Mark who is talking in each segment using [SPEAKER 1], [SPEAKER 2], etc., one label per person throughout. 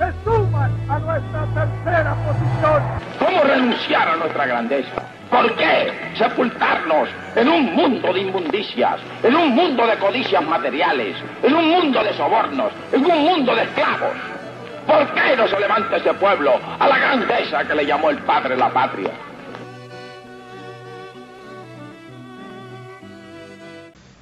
[SPEAKER 1] se suman a nuestra tercera posición.
[SPEAKER 2] ¿Cómo renunciar a nuestra grandeza? ¿Por qué sepultarnos en un mundo de inmundicias, en un mundo de codicias materiales, en un mundo de sobornos, en un mundo de esclavos? ¿Por qué no se levanta ese pueblo a la grandeza que le llamó el padre la patria?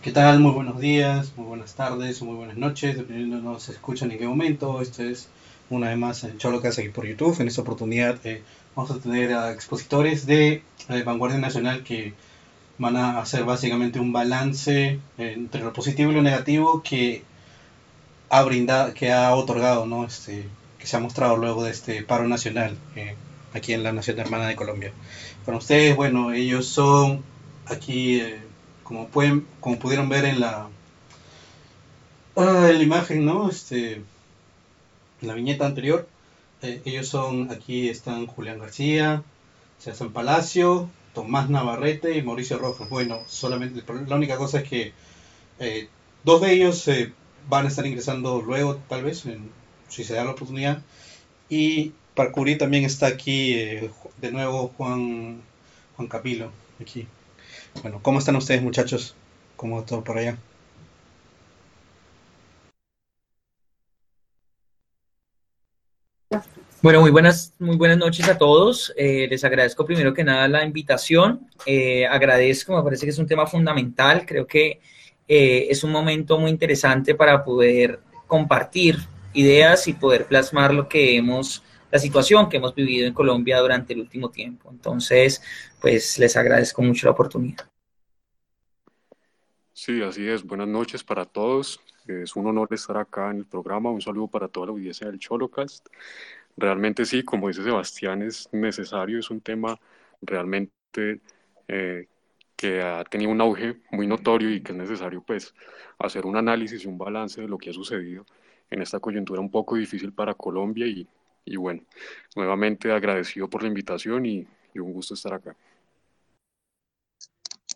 [SPEAKER 3] ¿Qué tal? Muy buenos días, muy buenas tardes o muy buenas noches, dependiendo de nos escuchan en qué momento. Esto es una vez más en Cholocas aquí por YouTube. En esta oportunidad eh, vamos a tener a expositores de eh, Vanguardia Nacional que van a hacer básicamente un balance entre lo positivo y lo negativo que ha brindado, que ha otorgado, ¿no? Este, que se ha mostrado luego de este paro nacional eh, aquí en la Nación Hermana de Colombia. Para ustedes, bueno, ellos son aquí, eh, como pueden, como pudieron ver en la, ah, en la imagen, ¿no? Este, en la viñeta anterior, eh, ellos son, aquí están Julián García, César Palacio, Tomás Navarrete y Mauricio Rojas. Bueno, solamente la única cosa es que eh, dos de ellos eh, van a estar ingresando luego, tal vez, si se da la oportunidad. Y para cubrir también está aquí de nuevo Juan, Juan Capilo, aquí. Bueno, ¿cómo están ustedes muchachos? ¿Cómo todo por allá?
[SPEAKER 4] Bueno, muy buenas, muy buenas noches a todos. Eh, les agradezco primero que nada la invitación. Eh, agradezco, me parece que es un tema fundamental. Creo que eh, es un momento muy interesante para poder compartir ideas y poder plasmar lo que hemos, la situación que hemos vivido en Colombia durante el último tiempo. Entonces, pues les agradezco mucho la oportunidad.
[SPEAKER 5] Sí, así es. Buenas noches para todos. Es un honor estar acá en el programa. Un saludo para toda la audiencia del Cholocast realmente sí, como dice Sebastián, es necesario, es un tema realmente eh, que ha tenido un auge muy notorio y que es necesario pues hacer un análisis y un balance de lo que ha sucedido en esta coyuntura un poco difícil para Colombia y, y bueno, nuevamente agradecido por la invitación y, un gusto estar acá.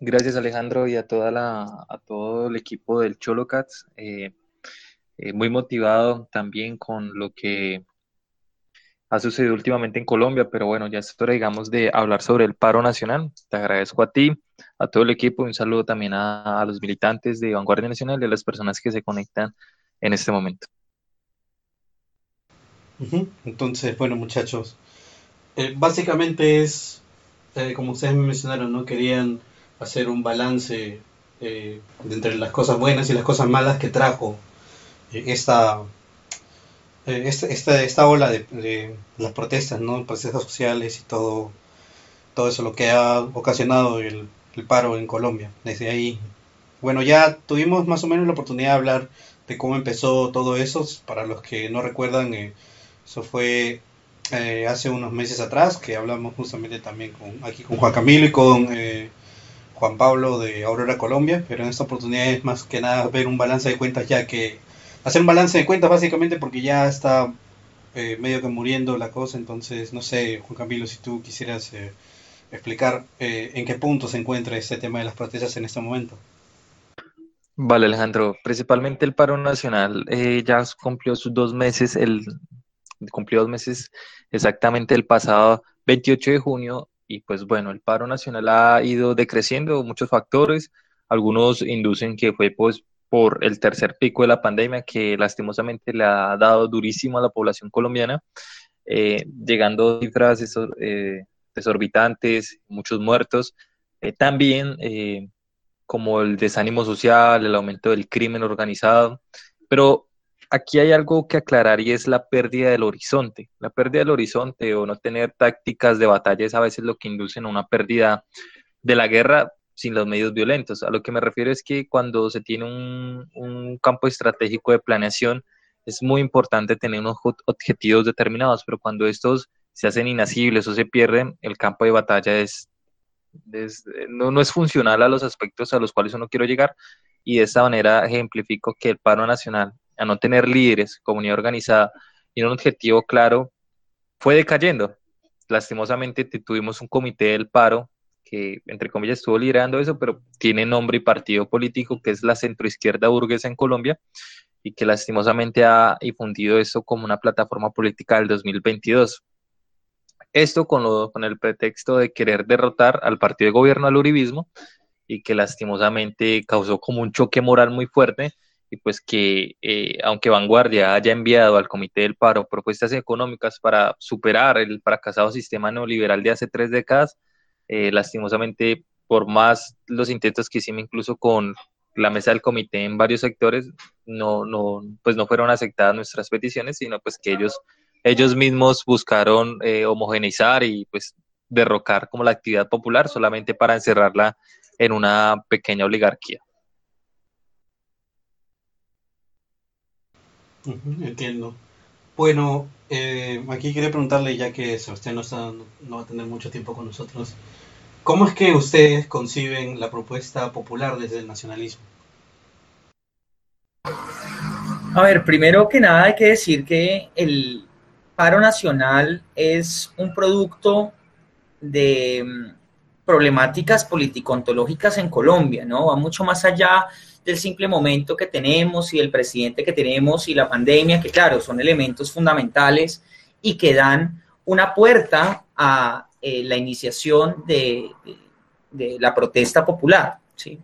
[SPEAKER 6] Gracias Alejandro y a, toda la, a todo el equipo del Cholocats. Eh, eh, muy motivado también con lo que ha sucedido últimamente en Colombia, pero bueno, ya es hora, digamos, de hablar sobre el paro nacional. Te agradezco a ti, a todo el equipo, un saludo también a, los militantes de Vanguardia Nacional y a las personas que se conectan en este momento.
[SPEAKER 3] Entonces, bueno, muchachos, eh, básicamente es, eh, como ustedes me mencionaron, ¿no? Querían hacer un balance eh, entre las cosas buenas y las cosas malas que trajo esta eh, esta, esta, ola de, las protestas, ¿no? protestas sociales y todo, todo eso, lo que ha ocasionado el, paro en Colombia. Desde ahí, bueno, ya tuvimos más o menos la oportunidad de hablar de cómo empezó todo eso. Para los que no recuerdan, eh, eso fue eh, hace unos meses atrás, que hablamos justamente también con, aquí con Juan Camilo y con Juan Pablo de Aurora Colombia, pero en esta oportunidad es más que nada ver un balance de cuentas ya que hacer un balance de cuentas básicamente porque ya está eh, medio que muriendo la cosa, entonces no sé, Juan Camilo, si tú quisieras eh, explicar eh, en qué punto se encuentra este tema de las protestas en este momento.
[SPEAKER 6] Vale, Alejandro, principalmente el paro nacional ya cumplió sus dos meses, el, cumplió dos meses exactamente el pasado 28 de junio y pues bueno, el paro nacional ha ido decreciendo, muchos factores, algunos inducen que fue pues por el tercer pico de la pandemia que lastimosamente le ha dado durísimo a la población colombiana, eh, llegando a cifras eh, desorbitantes, muchos muertos. Eh, también como el desánimo social, el aumento del crimen organizado. Pero aquí hay algo que aclarar y es la pérdida del horizonte. La pérdida del horizonte o no tener tácticas de batalla es a veces lo que induce a una pérdida de la guerra sin los medios violentos. A lo que me refiero es que cuando se tiene un, campo estratégico de planeación, es muy importante tener unos objetivos determinados, pero cuando estos se hacen inasibles o se pierden, el campo de batalla es, no, no, es funcional a los aspectos a los cuales uno quiere llegar y de esta manera ejemplifico que el paro nacional, a no tener líderes, comunidad organizada y un objetivo claro, fue decayendo. Lastimosamente tuvimos un comité del paro que, entre comillas, estuvo liderando eso, pero tiene nombre y partido político, que es la centroizquierda burguesa en Colombia, y que lastimosamente ha difundido esto como una plataforma política del 2022. Esto con, lo, con el pretexto de querer derrotar al partido de gobierno, al uribismo, y que lastimosamente causó como un choque moral muy fuerte, y pues que eh, aunque Vanguardia haya enviado al Comité del Paro propuestas económicas para superar el fracasado sistema neoliberal de hace tres décadas, eh, lastimosamente por más los intentos que hicimos incluso con la mesa del comité en varios sectores, no, no, pues no fueron aceptadas nuestras peticiones, sino pues que ellos ellos mismos buscaron eh, homogeneizar y pues derrocar como la actividad popular solamente para encerrarla en una pequeña oligarquía.
[SPEAKER 3] entiendo. Bueno, eh, aquí quería preguntarle, ya que Sebastián no, no va a tener mucho tiempo con nosotros, ¿cómo es que ustedes conciben la propuesta popular desde el nacionalismo?
[SPEAKER 4] A ver, primero que nada hay que decir que el, paro nacional es un producto de mm, problemáticas político-ontológicas en Colombia, ¿no? Va mucho más allá del simple momento que tenemos y el presidente que tenemos y la pandemia, que claro, son elementos fundamentales y que dan una puerta a eh, la iniciación de, de, la protesta popular, ¿sí?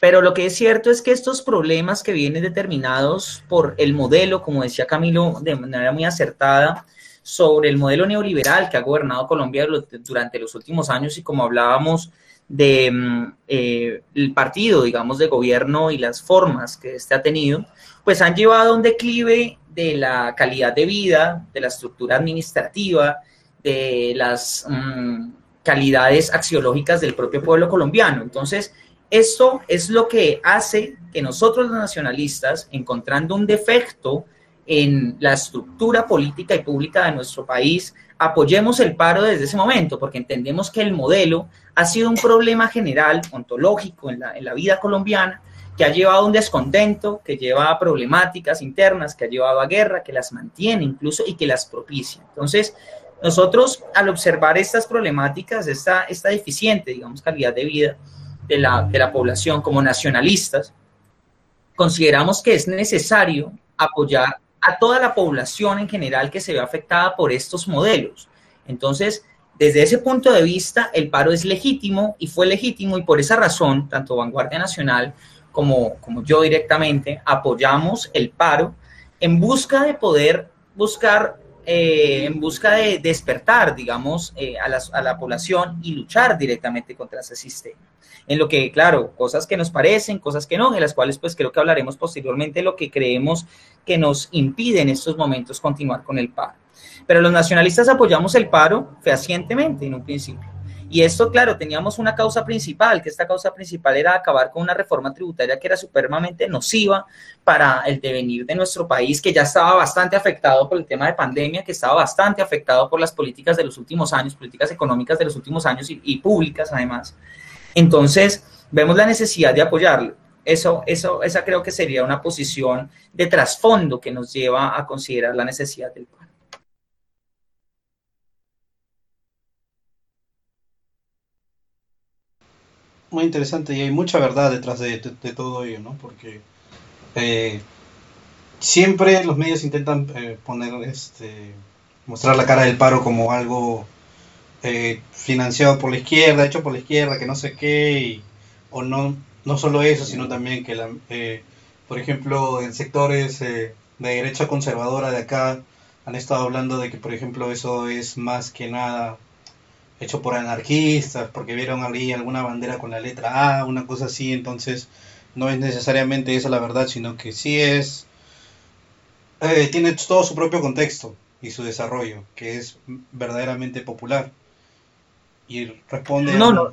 [SPEAKER 4] Pero lo que es cierto es que estos problemas que vienen determinados por el modelo, como decía Camilo de manera muy acertada, sobre el modelo neoliberal que ha gobernado Colombia durante los últimos años y como hablábamos del mm, eh, partido, digamos, de gobierno y las formas que este ha tenido, pues han llevado a un declive de la calidad de vida, de la estructura administrativa, de las mm, calidades axiológicas del propio pueblo colombiano. Entonces, esto es lo que hace que nosotros los nacionalistas, encontrando un defecto en la estructura política y pública de nuestro país, apoyemos el paro desde ese momento, porque entendemos que el modelo ha sido un problema general, ontológico en la, en la vida colombiana, que ha llevado a un descontento, que lleva a problemáticas internas, que ha llevado a guerra, que las mantiene incluso y que las propicia. Entonces, nosotros al observar estas problemáticas, esta, esta deficiente, digamos, calidad de vida, de la, de la población como nacionalistas, consideramos que es necesario apoyar a toda la población en general que se ve afectada por estos modelos. Entonces, desde ese punto de vista, el paro es legítimo y fue legítimo y por esa razón, tanto Vanguardia Nacional como, como yo directamente apoyamos el paro en busca de poder buscar, eh, en busca de despertar, digamos, eh, a, la población y luchar directamente contra ese sistema en lo que, claro, cosas que nos parecen, cosas que no, de las cuales pues creo que hablaremos posteriormente, lo que creemos que nos impide en estos momentos continuar con el paro. Pero los nacionalistas apoyamos el paro fehacientemente en un principio. Y esto, claro, teníamos una causa principal, que esta causa principal era acabar con una reforma tributaria que era supremamente nociva para el devenir de nuestro país, que ya estaba bastante afectado por el tema de pandemia, que estaba bastante afectado por las políticas de los últimos años, políticas económicas de los últimos años y, públicas además. Entonces, vemos la necesidad de apoyarlo. Eso, eso, esa creo que sería una posición de trasfondo que nos lleva a considerar la necesidad del paro.
[SPEAKER 3] Muy interesante y hay mucha verdad detrás de, todo ello, ¿no? Porque eh, siempre los medios intentan eh, poner, este, mostrar la cara del paro como algo eh, financiado por la izquierda, hecho por la izquierda, que no sé qué, o no, no solo eso, sino también que, la, eh, por ejemplo, en sectores de derecha conservadora de acá han estado hablando de que, por ejemplo, eso es más que nada hecho por anarquistas, porque vieron ahí alguna bandera con la letra A, una cosa así, entonces no es necesariamente eso la verdad, sino que sí es, tiene todo su propio contexto y su desarrollo, que es verdaderamente popular y responde.
[SPEAKER 4] No, no.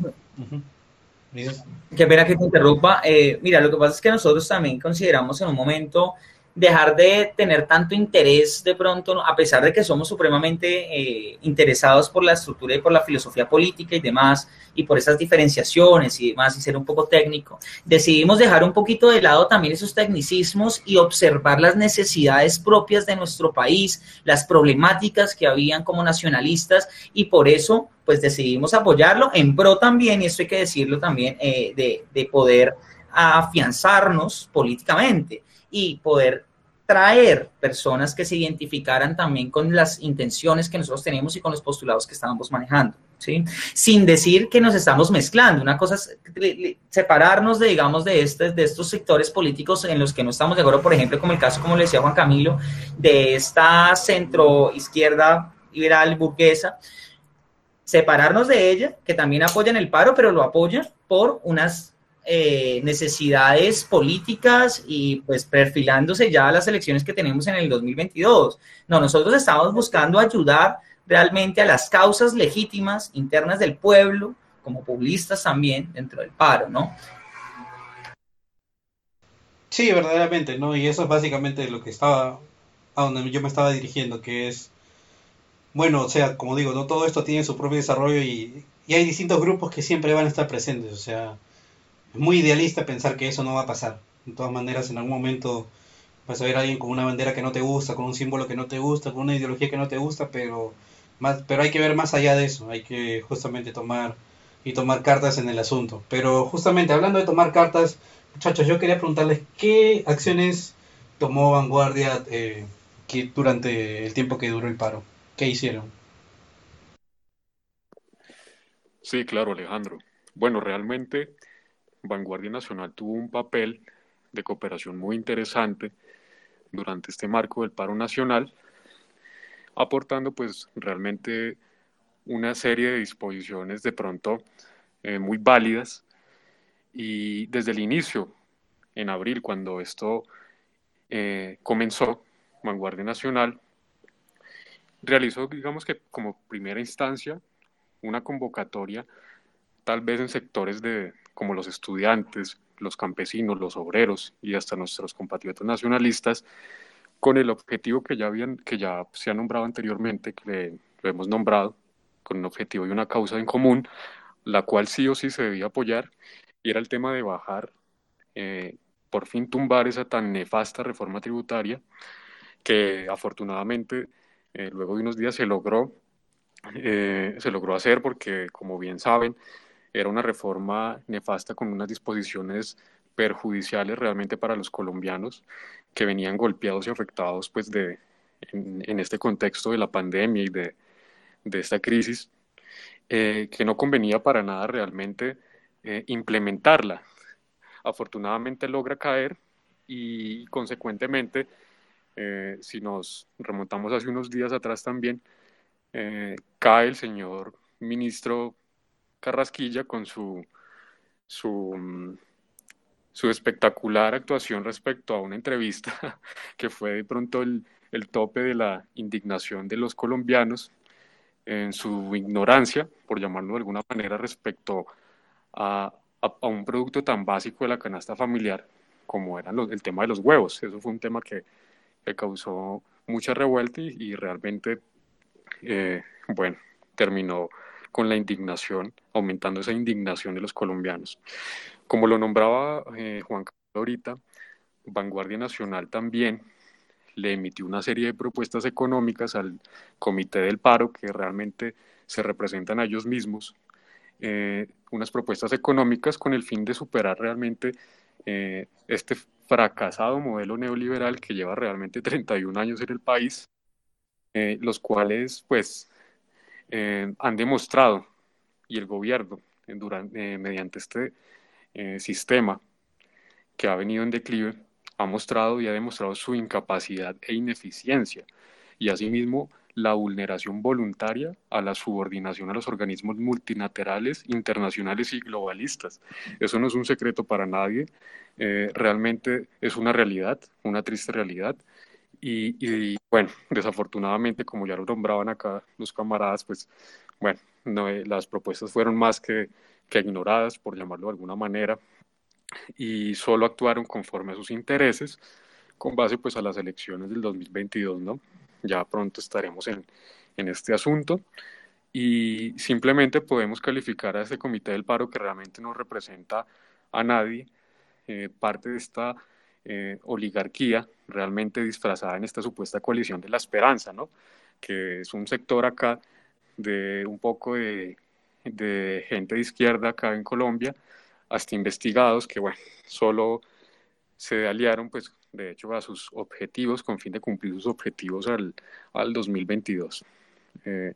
[SPEAKER 4] Qué pena que te interrumpa. Eh, mira, lo que pasa es que nosotros también consideramos en un momento dejar de tener tanto interés de pronto, a pesar de que somos supremamente eh, interesados por la estructura y por la filosofía política y demás, y por esas diferenciaciones y demás, y ser un poco técnico, decidimos dejar un poquito de lado también esos tecnicismos y observar las necesidades propias de nuestro país, las problemáticas que habían como nacionalistas, y por eso pues decidimos apoyarlo en pro también, y esto hay que decirlo también, eh, de, de poder afianzarnos políticamente y poder traer personas que se identificaran también con las intenciones que nosotros tenemos y con los postulados que estábamos manejando, ¿sí? Sin decir que nos estamos mezclando. Una cosa es separarnos de, digamos, de, este, de estos sectores políticos en los que no estamos de acuerdo, por ejemplo, como el caso, como le decía Juan Camilo, de esta centro izquierda liberal burguesa, separarnos de ella, que también apoyan el paro, pero lo apoyan por unas eh, necesidades políticas y pues perfilándose ya las elecciones que tenemos en el 2022. No, nosotros estamos buscando ayudar realmente a las causas legítimas internas del pueblo, como populistas también dentro del paro, ¿no?
[SPEAKER 3] Sí, verdaderamente, ¿no? Y eso es básicamente lo que estaba, a donde yo me estaba dirigiendo, que es, bueno, o sea, como digo, no todo esto tiene su propio desarrollo y, y hay distintos grupos que siempre van a estar presentes, o sea, es muy idealista pensar que eso no va a pasar. De todas maneras, en algún momento vas a ver a alguien con una bandera que no te gusta, con un símbolo que no te gusta, con una ideología que no te gusta, pero, más, pero hay que ver más allá de eso, hay que justamente tomar y tomar cartas en el asunto. Pero justamente hablando de tomar cartas, muchachos, yo quería preguntarles qué acciones tomó Vanguardia eh, que durante el tiempo que duró el paro. ¿Qué hicieron?
[SPEAKER 5] Sí, claro, Alejandro. Bueno, realmente Vanguardia Nacional tuvo un papel de cooperación muy interesante durante este marco del paro nacional, aportando pues realmente una serie de disposiciones de pronto eh, muy válidas. Y desde el inicio, en abril, cuando esto eh, comenzó, Vanguardia Nacional realizó, digamos que como primera instancia, una convocatoria tal vez en sectores de, como los estudiantes, los campesinos, los obreros y hasta nuestros compatriotas nacionalistas, con el objetivo que ya, que ya se ha nombrado anteriormente, que lo hemos nombrado, con un objetivo y una causa en común, la cual sí o sí se debía apoyar, y era el tema de bajar, eh, por fin tumbar esa tan nefasta reforma tributaria, que afortunadamente eh, luego de unos días se logró, eh, se logró hacer porque, como bien saben, era una reforma nefasta con unas disposiciones perjudiciales realmente para los colombianos que venían golpeados y afectados pues de, en, este contexto de la pandemia y de, de esta crisis, eh, que no convenía para nada realmente eh, implementarla. Afortunadamente logra caer y consecuentemente, eh, si nos remontamos hace unos días atrás también, cae el señor ministro Carrasquilla con su, mm, su espectacular actuación respecto a una entrevista que fue de pronto el, tope de la indignación de los colombianos en su ignorancia, por llamarlo de alguna manera, respecto a, un producto tan básico de la canasta familiar como era el tema de los huevos. Eso fue un tema que, causó mucha revuelta y, realmente, eh, bueno, terminó con la indignación, aumentando esa indignación de los colombianos. Como lo nombraba eh, Juan Carlos ahorita, Vanguardia Nacional también le emitió una serie de propuestas económicas al Comité del Paro que realmente se representan a ellos mismos, eh, unas propuestas económicas con el fin de superar realmente eh, este fracasado modelo neoliberal que lleva realmente 31 años en el país, los cuales pues eh, han demostrado, y el gobierno, durante, eh, mediante este eh, sistema que ha venido en declive, ha mostrado y ha demostrado su incapacidad e ineficiencia, y asimismo la vulneración voluntaria a la subordinación a los organismos multilaterales, internacionales y globalistas. Eso no es un secreto para nadie, realmente es una realidad, una triste realidad, y, bueno, desafortunadamente, como ya lo nombraban acá los camaradas, pues bueno, no, eh, las propuestas fueron más que, ignoradas, por llamarlo de alguna manera, y solo actuaron conforme a sus intereses con base pues a las elecciones del 2022, ¿no? Ya pronto estaremos en, en este asunto y simplemente podemos calificar a este comité del paro que realmente no representa a nadie, eh, parte de esta eh, oligarquía realmente disfrazada en esta supuesta coalición de la esperanza, ¿no? que es un sector acá de un poco de, gente de izquierda acá en Colombia, hasta investigados que, bueno, solo se aliaron, pues, de hecho, a sus objetivos con fin de cumplir sus objetivos al, al 2022. Eh,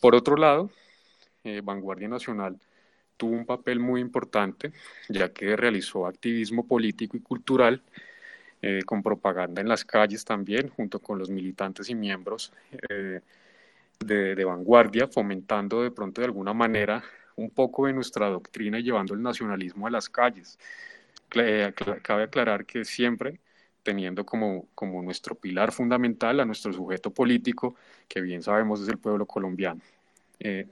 [SPEAKER 5] por otro lado, eh, Vanguardia Nacional tuvo un papel muy importante, ya que realizó activismo político y cultural eh, con propaganda en las calles también, junto con los militantes y miembros de, de, vanguardia, fomentando de pronto de alguna manera un poco de nuestra doctrina y llevando el nacionalismo a las calles. Cabe aclarar que siempre teniendo como, como nuestro pilar fundamental a nuestro sujeto político, que bien sabemos es el pueblo colombiano. Eh,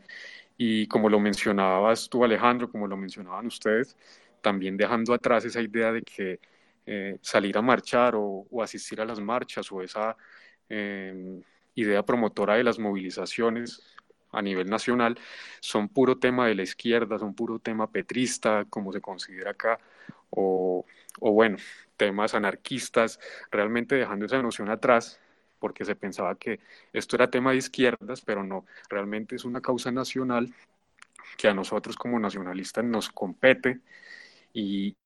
[SPEAKER 5] y como lo mencionabas tú, Alejandro, como lo mencionaban ustedes, también dejando atrás esa idea de que eh, salir a marchar o, asistir a las marchas o esa eh, idea promotora de las movilizaciones a nivel nacional son puro tema de la izquierda, son puro tema petrista, como se considera acá, o, o bueno, temas anarquistas, realmente dejando esa noción atrás, porque se pensaba que esto era tema de izquierdas, pero no, realmente es una causa nacional que a nosotros como nacionalistas nos compete y,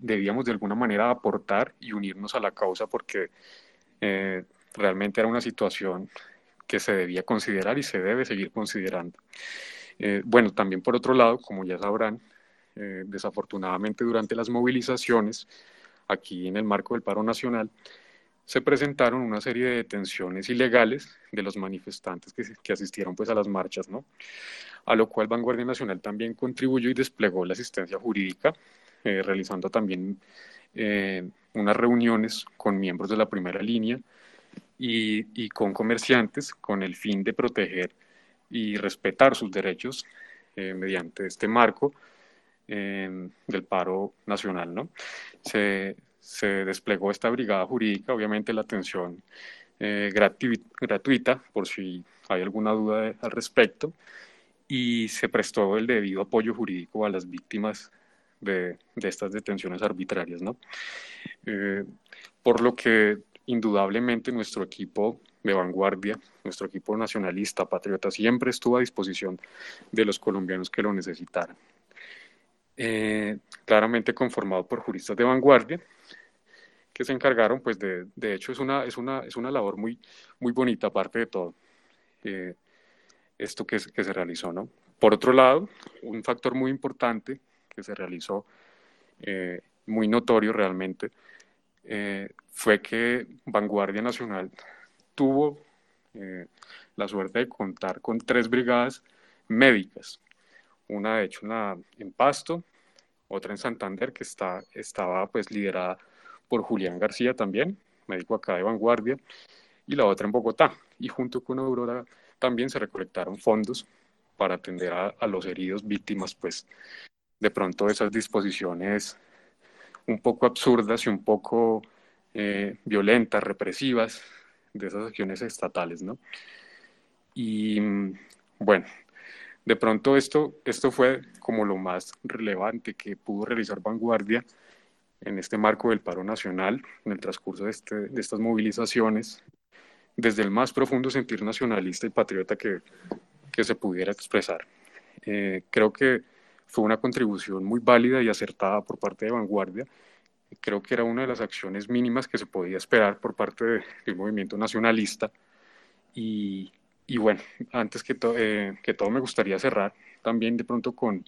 [SPEAKER 5] debíamos de alguna manera aportar y unirnos a la causa porque eh, realmente era una situación que se debía considerar y se debe seguir considerando. Eh, bueno, también por otro lado, como ya sabrán, eh, desafortunadamente durante las movilizaciones, aquí en el marco del paro nacional, se presentaron una serie de detenciones ilegales de los manifestantes que, asistieron pues a las marchas, ¿no? A lo cual Vanguardia Nacional también contribuyó y desplegó la asistencia jurídica, eh, realizando también eh, unas reuniones con miembros de la primera línea y, y, con comerciantes con el fin de proteger y respetar sus derechos eh, mediante este marco del paro nacional, ¿no? Se, se, desplegó esta brigada jurídica, obviamente la atención eh, gratuita, por si hay alguna duda al respecto, y se prestó el debido apoyo jurídico a las víctimas de, estas detenciones arbitrarias, ¿no? Eh, por lo que indudablemente nuestro equipo de vanguardia, nuestro equipo nacionalista, patriota, siempre estuvo a disposición de los colombianos que lo necesitaran. Eh, claramente conformado por juristas de vanguardia, que se encargaron, pues de, de hecho es una, es, una, es una labor muy, muy bonita aparte de todo eh, esto que, que se realizó, ¿no? Por otro lado, un factor muy importante que se realizó, eh, muy notorio realmente, fue que Vanguardia Nacional tuvo la suerte de contar con tres brigadas médicas una de hecho en, en Pasto, otra en Santander que está, estaba pues liderada por Julián García también, médico acá de vanguardia, y la otra en Bogotá. Y junto con Aurora también se recolectaron fondos para atender a, los heridos víctimas pues de pronto esas disposiciones un poco absurdas y un poco eh, violentas, represivas de esas acciones estatales, ¿no? Y mm, bueno, de pronto esto, esto fue como lo más relevante que pudo realizar Vanguardia en este marco del paro nacional, en el transcurso de, este, de estas movilizaciones, desde el más profundo sentir nacionalista y patriota que, que se pudiera expresar. Eh, creo que fue una contribución muy válida y acertada por parte de Vanguardia. Creo que era una de las acciones mínimas que se podía esperar por parte del movimiento nacionalista y, y bueno, antes que, eh, que todo me gustaría cerrar también de pronto con,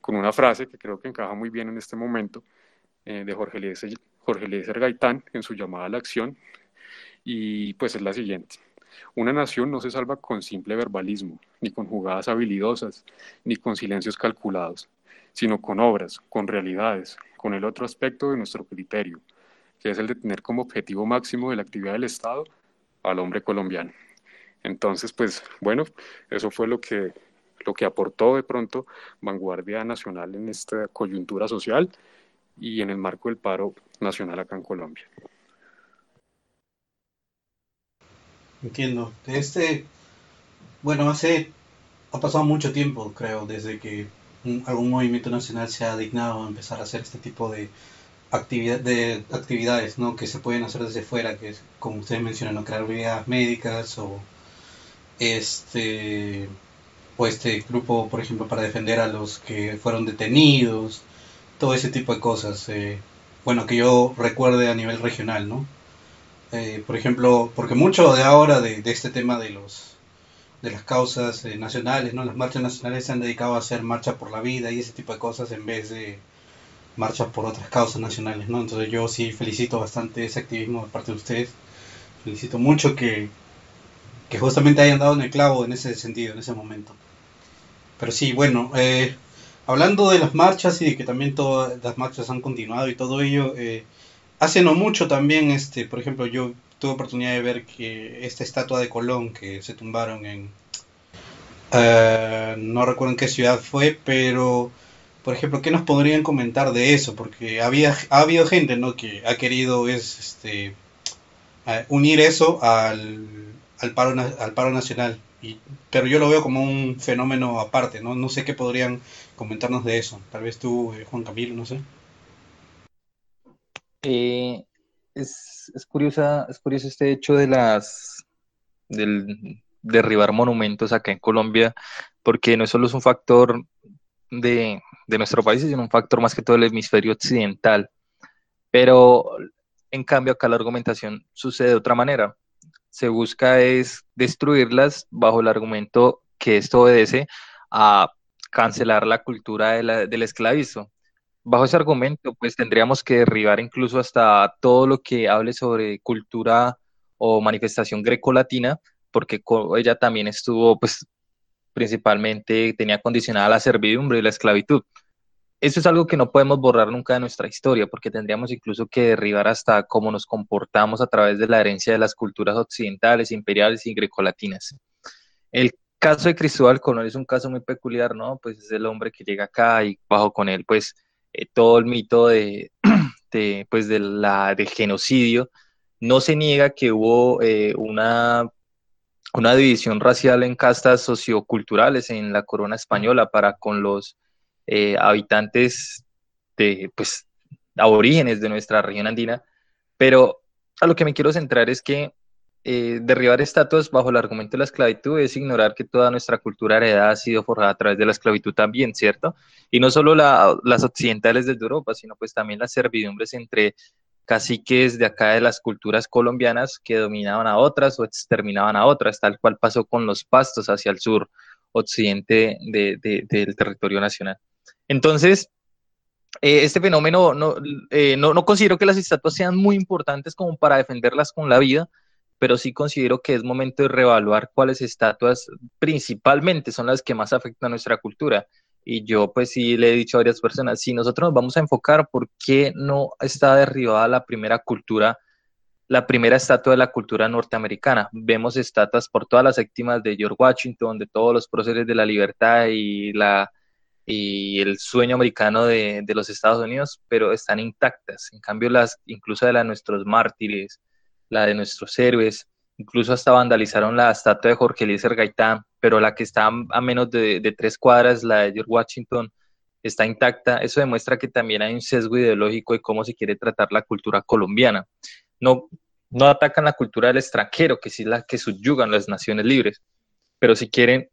[SPEAKER 5] con una frase que creo que encaja muy bien en este momento eh, de Jorge Eliezer, Jorge Gaitán en su llamada a la acción y pues es la siguiente. Una nación no se salva con simple verbalismo, ni con jugadas habilidosas, ni con silencios calculados, sino con obras, con realidades, con el otro aspecto de nuestro criterio, que es el de tener como objetivo máximo de la actividad del Estado al hombre colombiano. Entonces, pues bueno, eso fue lo que, lo que aportó de pronto Vanguardia Nacional en esta coyuntura social y en el marco del paro nacional acá en Colombia.
[SPEAKER 3] Entiendo. Este, bueno, hace, ha pasado mucho tiempo, creo, desde que algún movimiento nacional se ha dignado a empezar a hacer este tipo de, actividad, de actividades ¿no? que se pueden hacer desde fuera, que es, como ustedes mencionan, crear brigadas médicas o este o este grupo, por ejemplo, para defender a los que fueron detenidos, todo ese tipo de cosas. Eh, bueno, que yo recuerde a nivel regional, ¿no? Eh, por ejemplo, porque mucho de ahora de, este tema de los de las causas eh, nacionales, ¿no? Las marchas nacionales se han dedicado a hacer marcha por la vida y ese tipo de cosas en vez de marchas por otras causas nacionales, ¿no? Entonces yo sí felicito bastante ese activismo de parte de ustedes. Felicito mucho que, que justamente hayan dado en el clavo en ese sentido, en ese momento. Pero sí, bueno, eh, hablando de las marchas y de que también todas las marchas han continuado y todo ello, eh, hace no mucho también, este, por ejemplo, yo tuve oportunidad de ver que esta estatua de Colón que se tumbaron en, uh, no recuerdo en qué ciudad fue, pero por ejemplo, ¿qué nos podrían comentar de eso? Porque había, ha habido gente ¿no? que ha querido es, este, unir eso al, al, paro, al paro nacional, y, pero yo lo veo como un fenómeno aparte, ¿no? No sé qué podrían comentarnos de eso. Tal vez tú, eh, Juan Camilo, no sé.
[SPEAKER 6] Eh, es, es, curiosa, es curioso este hecho de las del derribar monumentos acá en Colombia, porque no solo es un factor de, de nuestro país, sino un factor más que todo el hemisferio occidental. Pero en cambio acá la argumentación sucede de otra manera. Se busca es destruirlas bajo el argumento que esto obedece a cancelar la cultura del esclavismo. Bajo ese argumento, pues tendríamos que derribar incluso hasta todo lo que hable sobre cultura o manifestación grecolatina, porque ella también estuvo pues principalmente tenía condicionada la servidumbre y la esclavitud. Eso es algo que no podemos borrar nunca de nuestra historia, porque tendríamos incluso que derribar hasta cómo nos comportamos a través de la herencia de las culturas occidentales, imperiales y grecolatinas. El caso de Cristóbal Colón es un caso muy peculiar, ¿no? Pues es el hombre que llega acá y bajo con él, pues, eh, todo el mito de, pues, del genocidio. No se niega que hubo eh, una una división racial en castas socioculturales en la corona española para con los eh, habitantes de, pues, aborígenes de nuestra región andina, pero a lo que me quiero centrar es que eh, derribar estatuas bajo el argumento de la esclavitud es ignorar que toda nuestra cultura heredada ha sido forjada a través de la esclavitud también, ¿cierto? Y no solo las occidentales desde Europa, sino pues también las servidumbres entre caciques de acá de las culturas colombianas que dominaban a otras o exterminaban a otras, tal cual pasó con los pastos hacia el sur occidente del territorio nacional. Entonces, eh, este fenómeno eh, no, no, considero que las estatuas sean muy importantes como para defenderlas con la vida, pero sí considero que es momento de reevaluar cuáles estatuas principalmente son las que más afectan a nuestra cultura y yo pues sí le he dicho a varias personas, si nosotros nos vamos a enfocar, ¿por qué no está derribada la primera cultura, la primera estatua de la cultura norteamericana? Vemos estatuas por todas las víctimas de George Washington, de todos los próceres de la libertad y, la, y el sueño americano de, de los Estados Unidos, pero están intactas. En cambio, las, incluso de la de nuestros mártires, la de nuestros héroes, incluso hasta vandalizaron la estatua de Jorge Eliezer Gaitán, pero la que está a menos de, tres cuadras, la de George Washington, está intacta. Eso demuestra que también hay un sesgo ideológico de cómo se quiere tratar la cultura colombiana. No, no atacan la cultura del extranjero, que sí es la que subyugan las naciones libres, pero si quieren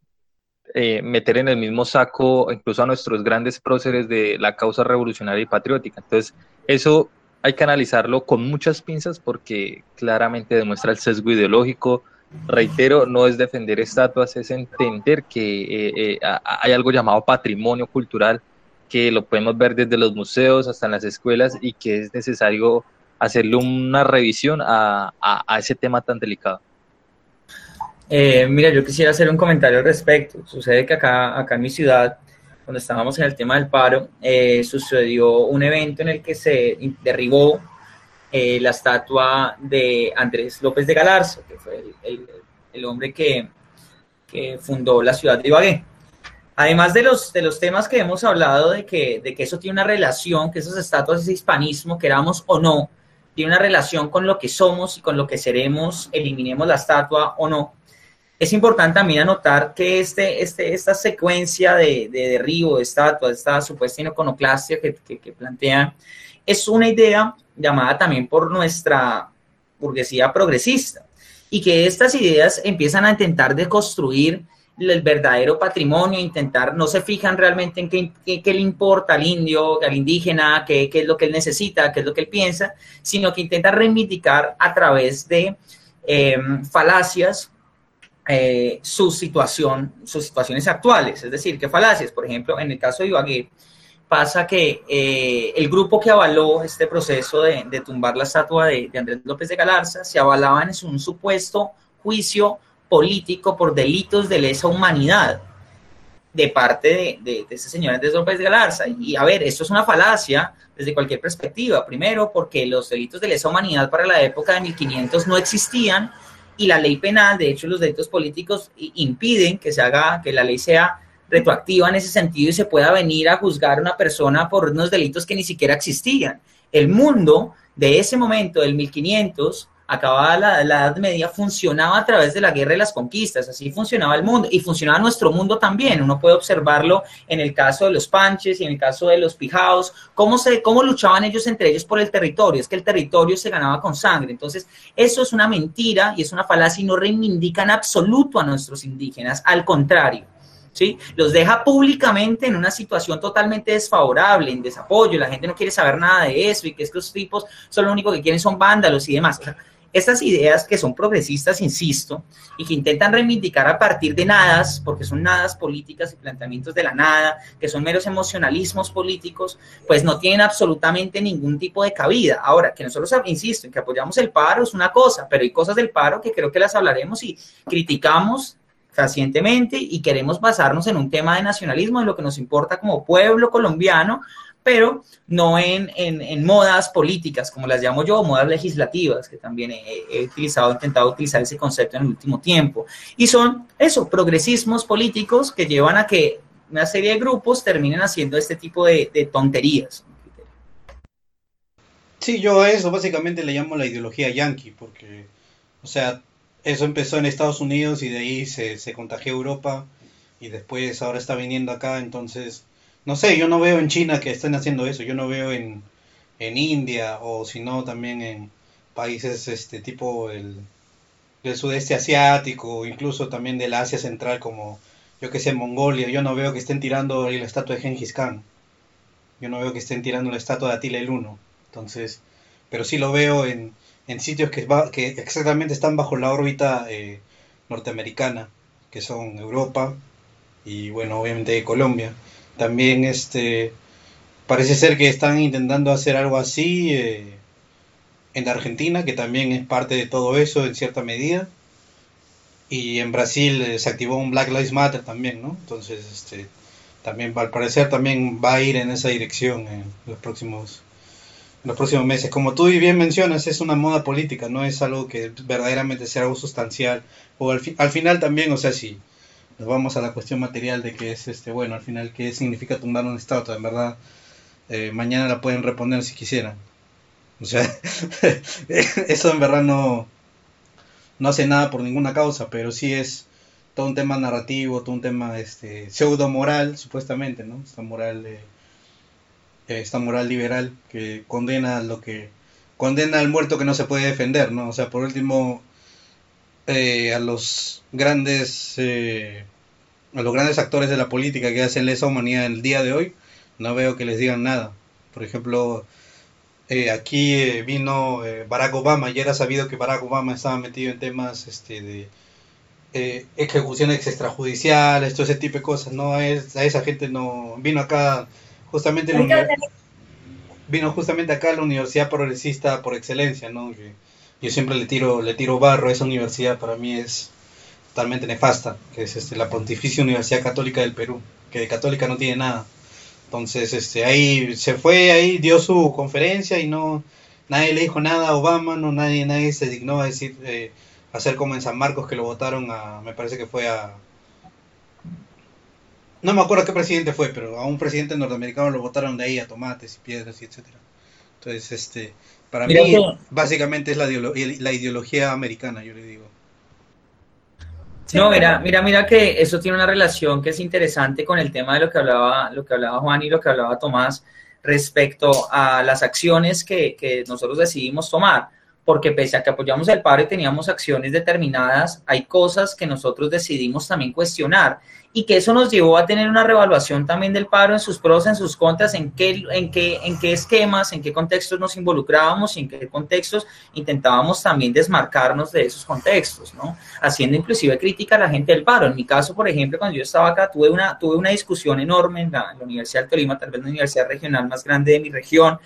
[SPEAKER 6] eh, meter en el mismo saco incluso a nuestros grandes próceres de la causa revolucionaria y patriótica. Entonces, eso hay que analizarlo con muchas pinzas porque claramente demuestra el sesgo ideológico. Reitero, no es defender estatuas, es entender que eh, eh, hay algo llamado patrimonio cultural que lo podemos ver desde los museos hasta en las escuelas y que es necesario hacerle una revisión a, ese tema tan delicado.
[SPEAKER 4] Eh, mira, yo quisiera hacer un comentario al respecto. Sucede que acá, acá en mi ciudad cuando estábamos en el tema del paro, eh, sucedió un evento en el que se derribó eh, la estatua de Andrés López de Galarza, que fue el, hombre que, fundó la ciudad de Ibagué. Además de los, de los temas que hemos hablado de que, de que eso tiene una relación, que esas estatuas, ese hispanismo, queramos o no, tiene una relación con lo que somos y con lo que seremos, eliminemos la estatua o no. Es importante también anotar que este, este, esta secuencia de, de derribo de estatuas, esta supuesta iconoclastia que, que, que plantean, es una idea llamada también por nuestra burguesía progresista y que estas ideas empiezan a intentar deconstruir el verdadero patrimonio, intentar, no se fijan realmente en qué, qué, le importa al indio, al indígena, qué, qué, es lo que él necesita, qué es lo que él piensa, sino que intenta reivindicar a través de eh, falacias eh, su situación, sus situaciones actuales. Es decir, qué falacias, por ejemplo, en el caso de Ibagué, pasa que eh, el grupo que avaló este proceso de, de tumbar la estatua de, Andrés López de Galarza se avalaban en un supuesto juicio político por delitos de lesa humanidad de parte de, de, de señor Andrés López de Galarza. Y a ver, esto es una falacia desde cualquier perspectiva. Primero, porque los delitos de lesa humanidad para la época de 1500 no existían y la ley penal, de hecho, los delitos políticos impiden que se haga, que la ley sea retroactiva en ese sentido y se pueda venir a juzgar a una persona por unos delitos que ni siquiera existían. El mundo de ese momento, del 1500, acababa la, Edad Media, funcionaba a través de la guerra y las conquistas, así funcionaba el mundo y funcionaba nuestro mundo también. Uno puede observarlo en el caso de los panches y en el caso de los pijaos, cómo, se, cómo luchaban ellos entre ellos por el territorio, es que el territorio se ganaba con sangre. Entonces, eso es una mentira y es una falacia y no reivindica en absoluto a nuestros indígenas, al contrario. ¿Sí? Los deja públicamente en una situación totalmente desfavorable, en desapoyo, la gente no quiere saber nada de eso y que es que los tipos son lo único que quieren son vándalos y demás. Estas ideas que son progresistas, insisto, y que intentan reivindicar a partir de nadas, porque son nadas políticas y planteamientos de la nada, que son meros emocionalismos políticos, pues no tienen absolutamente ningún tipo de cabida. Ahora, que nosotros, insisto, en que apoyamos el paro es una cosa, pero hay cosas del paro que creo que las hablaremos y criticamos fehacientemente y queremos basarnos en un tema de nacionalismo, de lo que nos importa como pueblo colombiano, pero no en, en, en, modas políticas, como las llamo yo, modas legislativas, que también he, he, utilizado, intentado utilizar ese concepto en el último tiempo. Y son eso, progresismos políticos que llevan a que una serie de grupos terminen haciendo este tipo de, tonterías.
[SPEAKER 3] Sí, yo a eso básicamente le llamo la ideología yankee, porque, o sea, eso empezó en Estados Unidos y de ahí se, se contagió Europa y después ahora está viniendo acá, entonces no sé, yo no veo en China que estén haciendo eso, yo no veo en, en India o si no también en países este tipo el, del sudeste asiático, incluso también de la Asia central como yo que sé, Mongolia, yo no veo que estén tirando la estatua de Genghis Khan. Yo no veo que estén tirando la estatua de Atila el Uno. Entonces, pero sí lo veo en, en sitios que, va, que exactamente están bajo la órbita eh, norteamericana, que son Europa y bueno, obviamente Colombia. También este parece ser que están intentando hacer algo así eh, en Argentina, que también es parte de todo eso en cierta medida. Y en Brasil eh, se activó un Black Lives Matter también, ¿no? Entonces, este, también al parecer también va a ir en esa dirección en los próximos los próximos meses. Como tú bien mencionas, es una moda política, no es algo que verdaderamente sea algo sustancial. O al, al final también, o sea, si, nos vamos a la cuestión material de que es este bueno al final qué significa tumbar una estatua en verdad eh, mañana la pueden reponer si quisieran. O sea eso en verdad no no hace nada por ninguna causa pero sí es todo un tema narrativo todo un tema este pseudo moral supuestamente no esta moral eh, esta moral liberal que condena lo que condena al muerto que no se puede defender no o sea por último eh, a los grandes eh, a los grandes actores de la política que hacen lesa humanidad en el día de hoy no veo que les digan nada. Por ejemplo eh, aquí eh, vino eh, Barack Obama y era sabido que Barack Obama estaba metido en temas este de eh, ejecuciones extrajudiciales todo ese tipo de cosas. No es, a esa gente no vino acá justamente la, vino justamente acá a la universidad progresista por excelencia no que, yo siempre le tiro, le tiro barro a esa universidad, para mí es totalmente nefasta, que es este, la Pontificia Universidad Católica del Perú, que de católica no tiene nada. Entonces, este, ahí se fue, ahí dio su conferencia y no, nadie le dijo nada a Obama, no, nadie, nadie se dignó a decir, eh, hacer como en San Marcos que lo votaron a, me parece que fue a, No me acuerdo qué presidente fue, pero a un presidente norteamericano lo votaron de ahí a tomates y piedras y etcétera. Entonces, este, para mí, básicamente es la, la ideología americana, yo le digo.
[SPEAKER 4] No, mira, mira, mira que eso tiene una relación que es interesante con el tema de lo que hablaba, lo que hablaba Juan y lo que hablaba Tomás respecto a las acciones que, que nosotros decidimos tomar porque pese a que apoyamos paro y teníamos acciones determinadas, hay cosas que nosotros decidimos también cuestionar y que eso nos llevó a tener una revaluación también del paro en sus pros, en sus contras, en qué, en qué, en qué esquemas, en qué contextos nos involucrábamos y en qué contextos intentábamos también desmarcarnos de esos contextos, ¿no? Haciendo inclusive crítica a la gente del paro. En mi caso, por ejemplo, cuando yo estaba acá, tuve una, tuve una discusión enorme en la, Universidad de Tolima, tal vez la universidad regional más grande de mi región,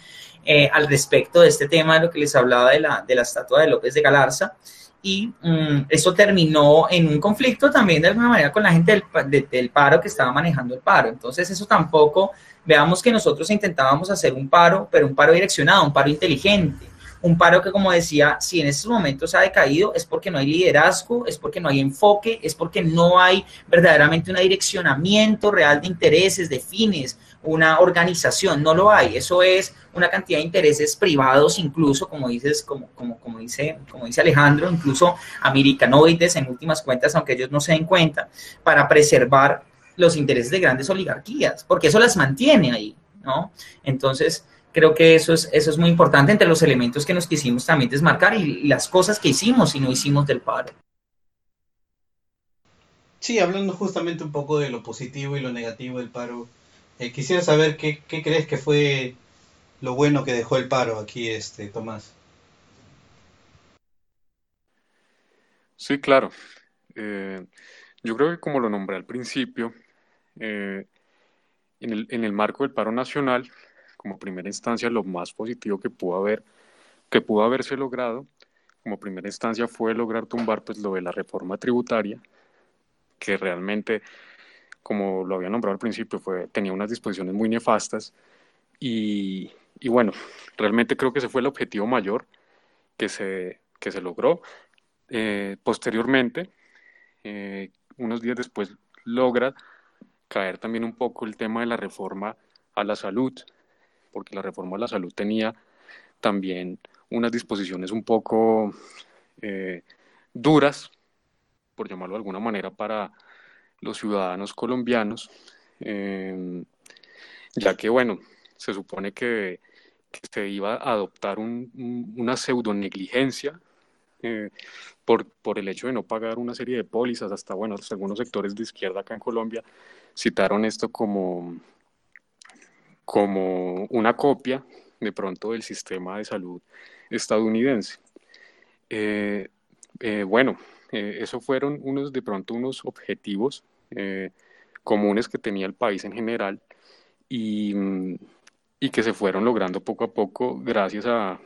[SPEAKER 4] eh, al respecto de este tema de lo que les hablaba de la, de la estatua de López de Galarza y mm, eso terminó en un conflicto también de alguna manera con la gente del, del, paro que estaba manejando el paro. Entonces eso tampoco, veamos que nosotros intentábamos hacer un paro, pero un paro direccionado, un paro inteligente, un paro que como decía, si en estos momentos ha decaído es porque no hay liderazgo, es porque no hay enfoque, es porque no hay verdaderamente un direccionamiento real de intereses, de fines, una organización, no lo hay, eso es una cantidad de intereses privados, incluso, como dices, como, como, como, dice, como dice Alejandro, incluso americanoides en últimas cuentas, aunque ellos no se den cuenta, para preservar los intereses de grandes oligarquías, porque eso las mantiene ahí, ¿no? Entonces, creo que eso es, eso es muy importante entre los elementos que nos quisimos también desmarcar y, las cosas que hicimos y no hicimos del paro.
[SPEAKER 3] Sí, hablando justamente un poco de lo positivo y lo negativo del paro, eh, quisiera saber qué, crees que fue lo bueno que dejó el paro aquí, este Tomás.
[SPEAKER 5] Sí, claro. Eh, yo creo que como lo nombré al principio, eh, en, el, en, el, marco del paro nacional, como primera instancia, lo más positivo que pudo haber, que pudo haberse logrado, como primera instancia fue lograr tumbar pues lo de la reforma tributaria, que realmente, como lo había nombrado al principio, fue, tenía unas disposiciones muy nefastas y, y bueno, realmente creo que ese fue el objetivo mayor que se, que se logró. Eh, posteriormente, eh, unos días después, logra caer también un poco el tema de la reforma a la salud, porque la reforma a la salud tenía también unas disposiciones un poco eh, duras, por llamarlo de alguna manera, para los ciudadanos colombianos, ya que, bueno, se supone que se iba a adoptar una pseudo negligencia eh, por, por el hecho de no pagar una serie de pólizas, hasta bueno, algunos sectores de izquierda acá en Colombia citaron esto como, como una copia de pronto del sistema de salud estadounidense. Eh, eh, esos fueron unos de pronto unos objetivos comunes que tenía el país en general y mm, y que se fueron logrando poco a poco gracias a,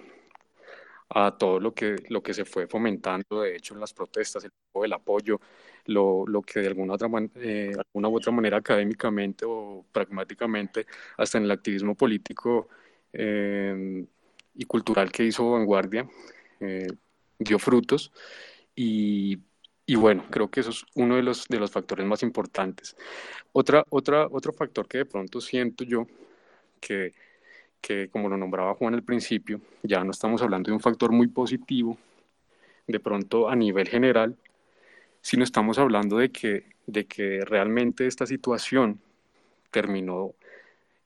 [SPEAKER 5] a todo lo que, lo que se fue fomentando, de hecho, en las protestas, el, el apoyo, lo, lo, que de alguna, otra eh, alguna u otra manera académicamente o pragmáticamente, hasta en el activismo político eh, y cultural que hizo Vanguardia, eh, dio frutos. Y, bueno, creo que eso es uno de los, de los factores más importantes. Otra, otra, otro factor que de pronto siento yo que, que, como lo nombraba Juan al principio, ya no estamos hablando de un factor muy positivo, de pronto a nivel general, sino estamos hablando de que, de que realmente esta situación terminó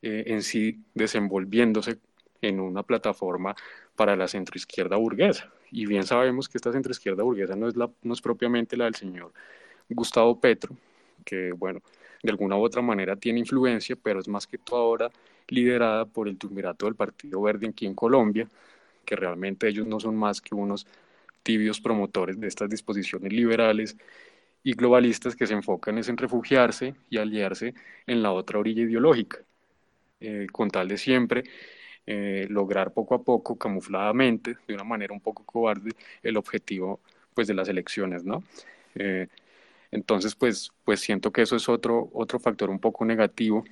[SPEAKER 5] eh, en sí desenvolviéndose en una plataforma para la centroizquierda burguesa. Y bien sabemos que esta centroizquierda burguesa no es, la, no es propiamente la del señor Gustavo Petro, que bueno, de alguna u otra manera tiene influencia, pero es más que todo ahora liderada por el triunvirato del Partido Verde aquí en Colombia, que realmente ellos no son más que unos tibios promotores de estas disposiciones liberales y globalistas que se enfocan en refugiarse y aliarse en la otra orilla ideológica, eh, con tal de siempre eh, lograr poco a poco, camufladamente, de una manera un poco cobarde, el objetivo pues, de las elecciones, ¿no? Eh, entonces, pues, pues siento que eso es otro, otro factor un poco negativo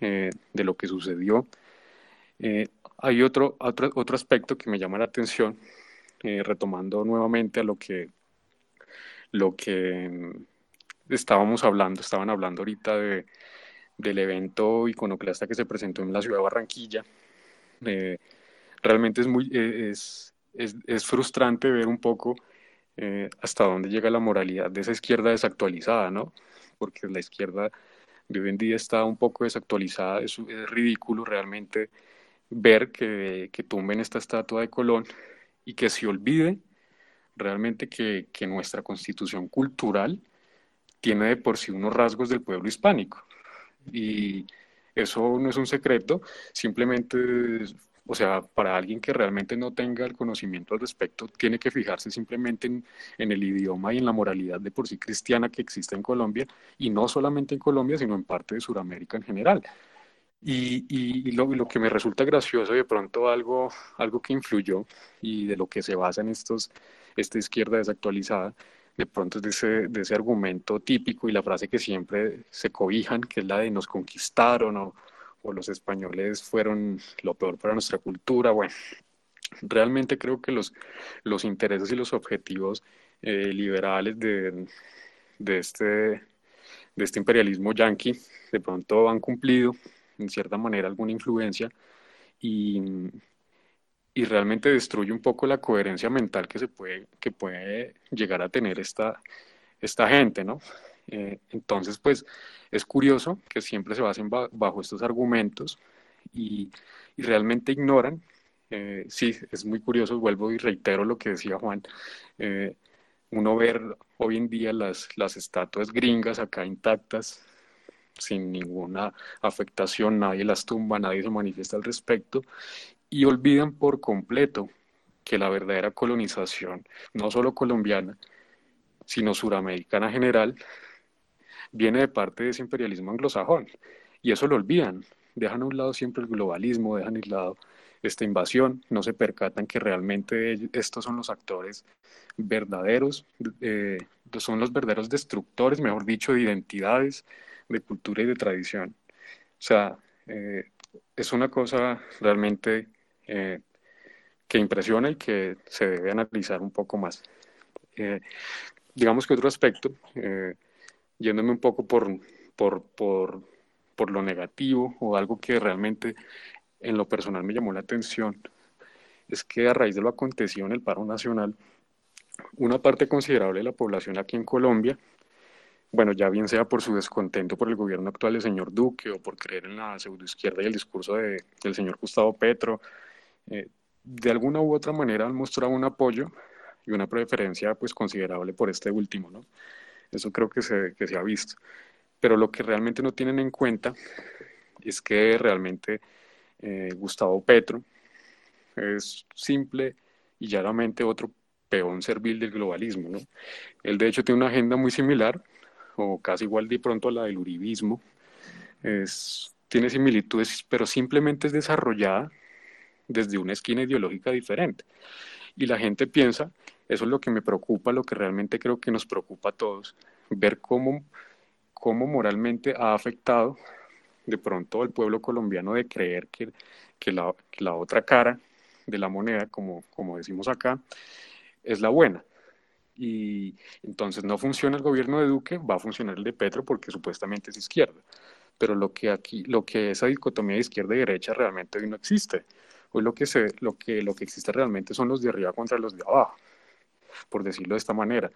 [SPEAKER 5] eh, de lo que sucedió. Hay otro, otro, otro, aspecto que me llama la atención, retomando nuevamente a lo que, lo que mm, estábamos hablando, estaban hablando ahorita de, del evento iconoclasta que se presentó en la ciudad de Barranquilla. Eh, realmente es muy eh, es, es, es, frustrante ver un poco eh, hasta dónde llega la moralidad de esa izquierda desactualizada, ¿no? Porque la izquierda de hoy en día está un poco desactualizada, es, ridículo realmente ver que, que tumben esta estatua de Colón y que se olvide realmente que, que nuestra constitución cultural tiene de por sí unos rasgos del pueblo hispánico. Y eso no es un secreto, simplemente, o sea, para alguien que realmente no tenga el conocimiento al respecto, tiene que fijarse simplemente en, el idioma y en la moralidad de por sí cristiana que existe en Colombia, y no solamente en Colombia, sino en parte de Sudamérica en general. Y, lo, que me resulta gracioso de pronto algo, algo que influyó y de lo que se basa en estos, esta izquierda desactualizada, de pronto de ese, de ese argumento típico y la frase que siempre se cobijan, que es la de nos conquistaron o, o los españoles fueron lo peor para nuestra cultura. Bueno, realmente creo que los, los intereses y los objetivos eh, liberales de, de, este, de este imperialismo yanqui de pronto han cumplido en cierta manera alguna influencia y, y realmente destruye un poco la coherencia mental que se puede, que puede llegar a tener esta, esta gente, ¿no? Eh, entonces, pues es curioso que siempre se basen bajo estos argumentos y, y realmente ignoran, eh, sí, es muy curioso, vuelvo y reitero lo que decía Juan, eh, uno ver hoy en día las, las estatuas gringas acá intactas, sin ninguna afectación, nadie las tumba, nadie se manifiesta al respecto, y olvidan por completo que la verdadera colonización, no solo colombiana, sino suramericana general, viene de parte de ese imperialismo anglosajón. Y eso lo olvidan. Dejan a un lado siempre el globalismo, dejan a un lado esta invasión, no se percatan que realmente estos son los actores verdaderos, eh, son los verdaderos destructores, mejor dicho, de identidades, de cultura y de tradición. O sea, eh, es una cosa realmente eh, que impresiona y que se debe analizar un poco más. Eh, digamos que otro aspecto, eh, yéndome un poco por, por, por, por, lo negativo o algo que realmente en lo personal me llamó la atención, es que a raíz de lo acontecido en el paro nacional, una parte considerable de la población aquí en Colombia, bueno, ya bien sea por su descontento por el gobierno actual del señor Duque o por creer en la pseudoizquierda y el discurso de, del señor Gustavo Petro, eh, de alguna u otra manera han mostrado un apoyo y una preferencia pues considerable por este último, ¿no? Eso creo que se, que se ha visto. Pero lo que realmente no tienen en cuenta es que realmente eh, Gustavo Petro es simple y llanamente otro peón servil del globalismo, ¿no? Él de hecho tiene una agenda muy similar o casi igual de pronto a la del uribismo. Es, tiene similitudes, pero simplemente es desarrollada desde una esquina ideológica diferente. Y la gente piensa, eso es lo que me preocupa, lo que realmente creo que nos preocupa a todos, ver cómo, cómo moralmente ha afectado de pronto al pueblo colombiano de creer que, que, la, que la otra cara de la moneda, como, como decimos acá, es la buena. Y entonces no funciona el gobierno de Duque, va a funcionar el de Petro porque supuestamente es izquierda. Pero lo que aquí, lo que esa dicotomía de izquierda y derecha realmente hoy no existe. Hoy lo que, se, lo, que, lo que existe realmente son los de arriba contra los de abajo, por decirlo de esta manera.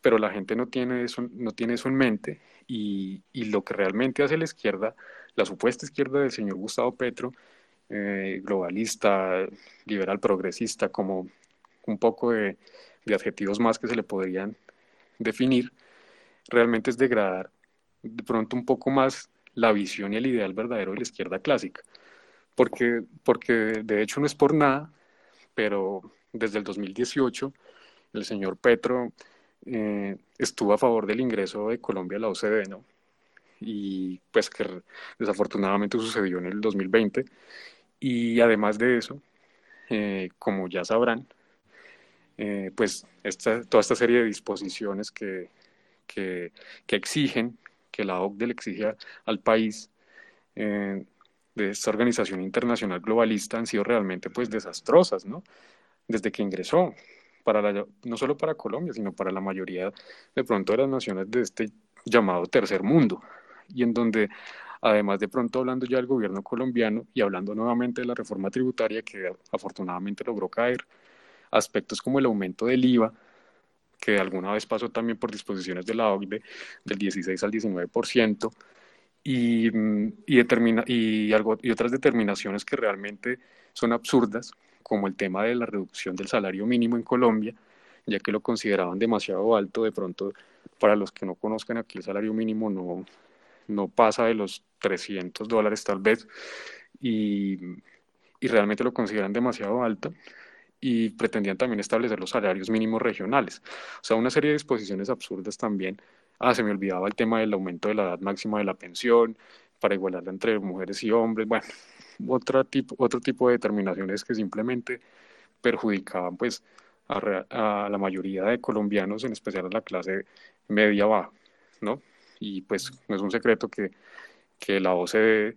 [SPEAKER 5] Pero la gente no tiene eso, no tiene eso en mente y, y lo que realmente hace la izquierda, la supuesta izquierda del señor Gustavo Petro, eh, globalista, liberal, progresista, como un poco de, de adjetivos más que se le podrían definir, realmente es degradar de pronto un poco más la visión y el ideal verdadero de la izquierda clásica porque, porque de hecho no es por nada, pero desde el 2018 el señor Petro eh, estuvo a favor del ingreso de Colombia a la OCDE, ¿no? Y pues que desafortunadamente sucedió en el 2020. Y además de eso, eh, como ya sabrán, eh, pues esta, toda esta serie de disposiciones que, que, que exigen, que la OCDE le exige al país, eh, de esta organización internacional globalista han sido realmente pues desastrosas, ¿no? Desde que ingresó, para la, no solo para Colombia, sino para la mayoría de pronto de las naciones de este llamado tercer mundo, y en donde Además, de pronto hablando ya del gobierno colombiano y hablando nuevamente de la reforma tributaria que afortunadamente logró caer, aspectos como el aumento del IVA, que alguna vez pasó también por disposiciones de la OCDE del 16 al 19%, y, mm, y, determina, y, algo, y otras determinaciones que realmente son absurdas, como el tema de la reducción del salario mínimo en Colombia, ya que lo consideraban demasiado alto, de pronto, para los que no conozcan aquí el salario mínimo no, no pasa de los 300 dólares tal vez, y, y realmente lo consideran demasiado alto y pretendían también establecer los salarios mínimos regionales. O sea, una serie de disposiciones absurdas también. Ah, se me olvidaba el tema del aumento de la edad máxima de la pensión para igualarla entre mujeres y hombres. Bueno, otro tipo, otro tipo de determinaciones que simplemente perjudicaban pues a, la mayoría de colombianos, en especial a la clase media baja, ¿no? Y pues no es un secreto que, que la OCDE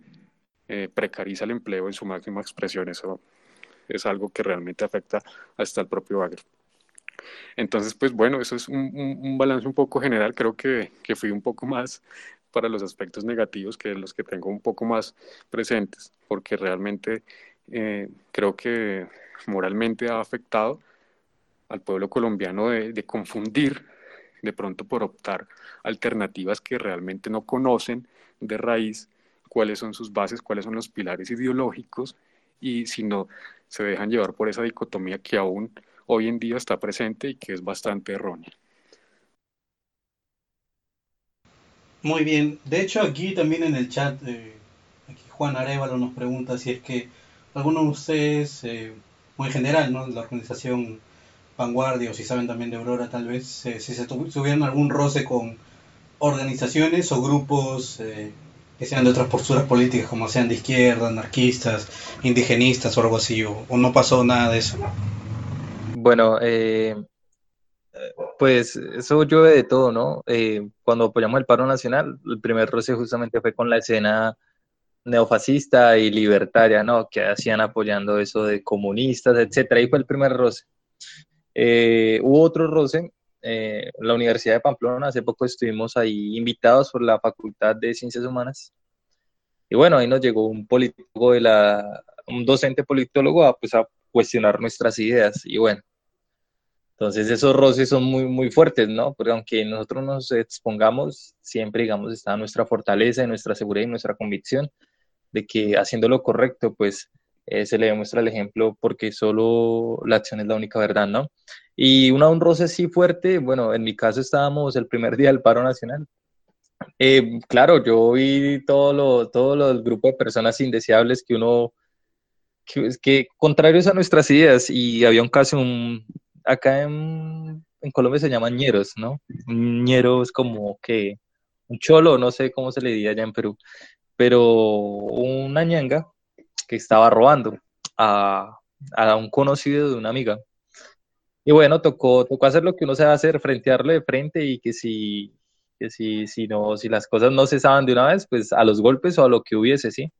[SPEAKER 5] eh, precariza el empleo en su máxima expresión. Eso es algo que realmente afecta hasta el propio Bagre. Entonces, pues bueno, eso es un, balance un poco general. Creo que, que, fui un poco más para los aspectos negativos que los que tengo un poco más presentes, porque realmente eh, creo que moralmente ha afectado al pueblo colombiano de, de confundir de pronto por optar alternativas que realmente no conocen de raíz cuáles son sus bases, cuáles son los pilares ideológicos y si no se dejan llevar por esa dicotomía que aún hoy en día está presente y que es bastante errónea.
[SPEAKER 3] Muy bien, de hecho aquí también en el chat, eh, aquí Juan Arevalo nos pregunta si es que alguno de ustedes, eh, muy en general, ¿no? la organización Vanguardia o si saben también de Aurora tal vez, eh, si se tuvieran algún roce con organizaciones o grupos eh, que sean de otras posturas políticas, como sean de izquierda, anarquistas, indigenistas o algo así, o, no pasó nada de eso?
[SPEAKER 6] Bueno, eh, pues eso llueve de todo, ¿no? Eh, cuando apoyamos el paro nacional, el primer roce justamente fue con la escena neofascista y libertaria, ¿no? Que hacían apoyando eso de comunistas, etcétera. Ahí fue el primer roce. Eh, hubo otro roce la Universidad de Pamplona. Hace poco estuvimos ahí invitados por la Facultad de Ciencias Humanas. Y bueno, ahí nos llegó un politólogo de la, un docente politólogo a, pues, a cuestionar nuestras ideas. Y bueno, entonces esos roces son muy, muy fuertes, ¿no? Porque aunque nosotros nos expongamos, siempre, digamos, está nuestra fortaleza, nuestra seguridad y nuestra convicción de que haciendo lo correcto, pues eh, se le demuestra el ejemplo porque solo la acción es la única verdad, ¿no? Y una, un roce así fuerte, bueno, en mi caso estábamos el primer día del paro nacional. Eh, claro, yo vi todo lo, todo los grupos de personas indeseables que uno, que, que contrarios a nuestras ideas, y había un caso, un, acá en, en Colombia se llaman ñeros, ¿no? Un es como que un cholo, no sé cómo se le diría allá en Perú, pero una ñanga que estaba robando a, a un conocido de una amiga. Y bueno, tocó, tocó hacer lo que uno se va a hacer, frentearlo de frente y que si, que si, si, no, si las cosas no cesaban de una vez, pues a los golpes o a lo que hubiese, ¿sí?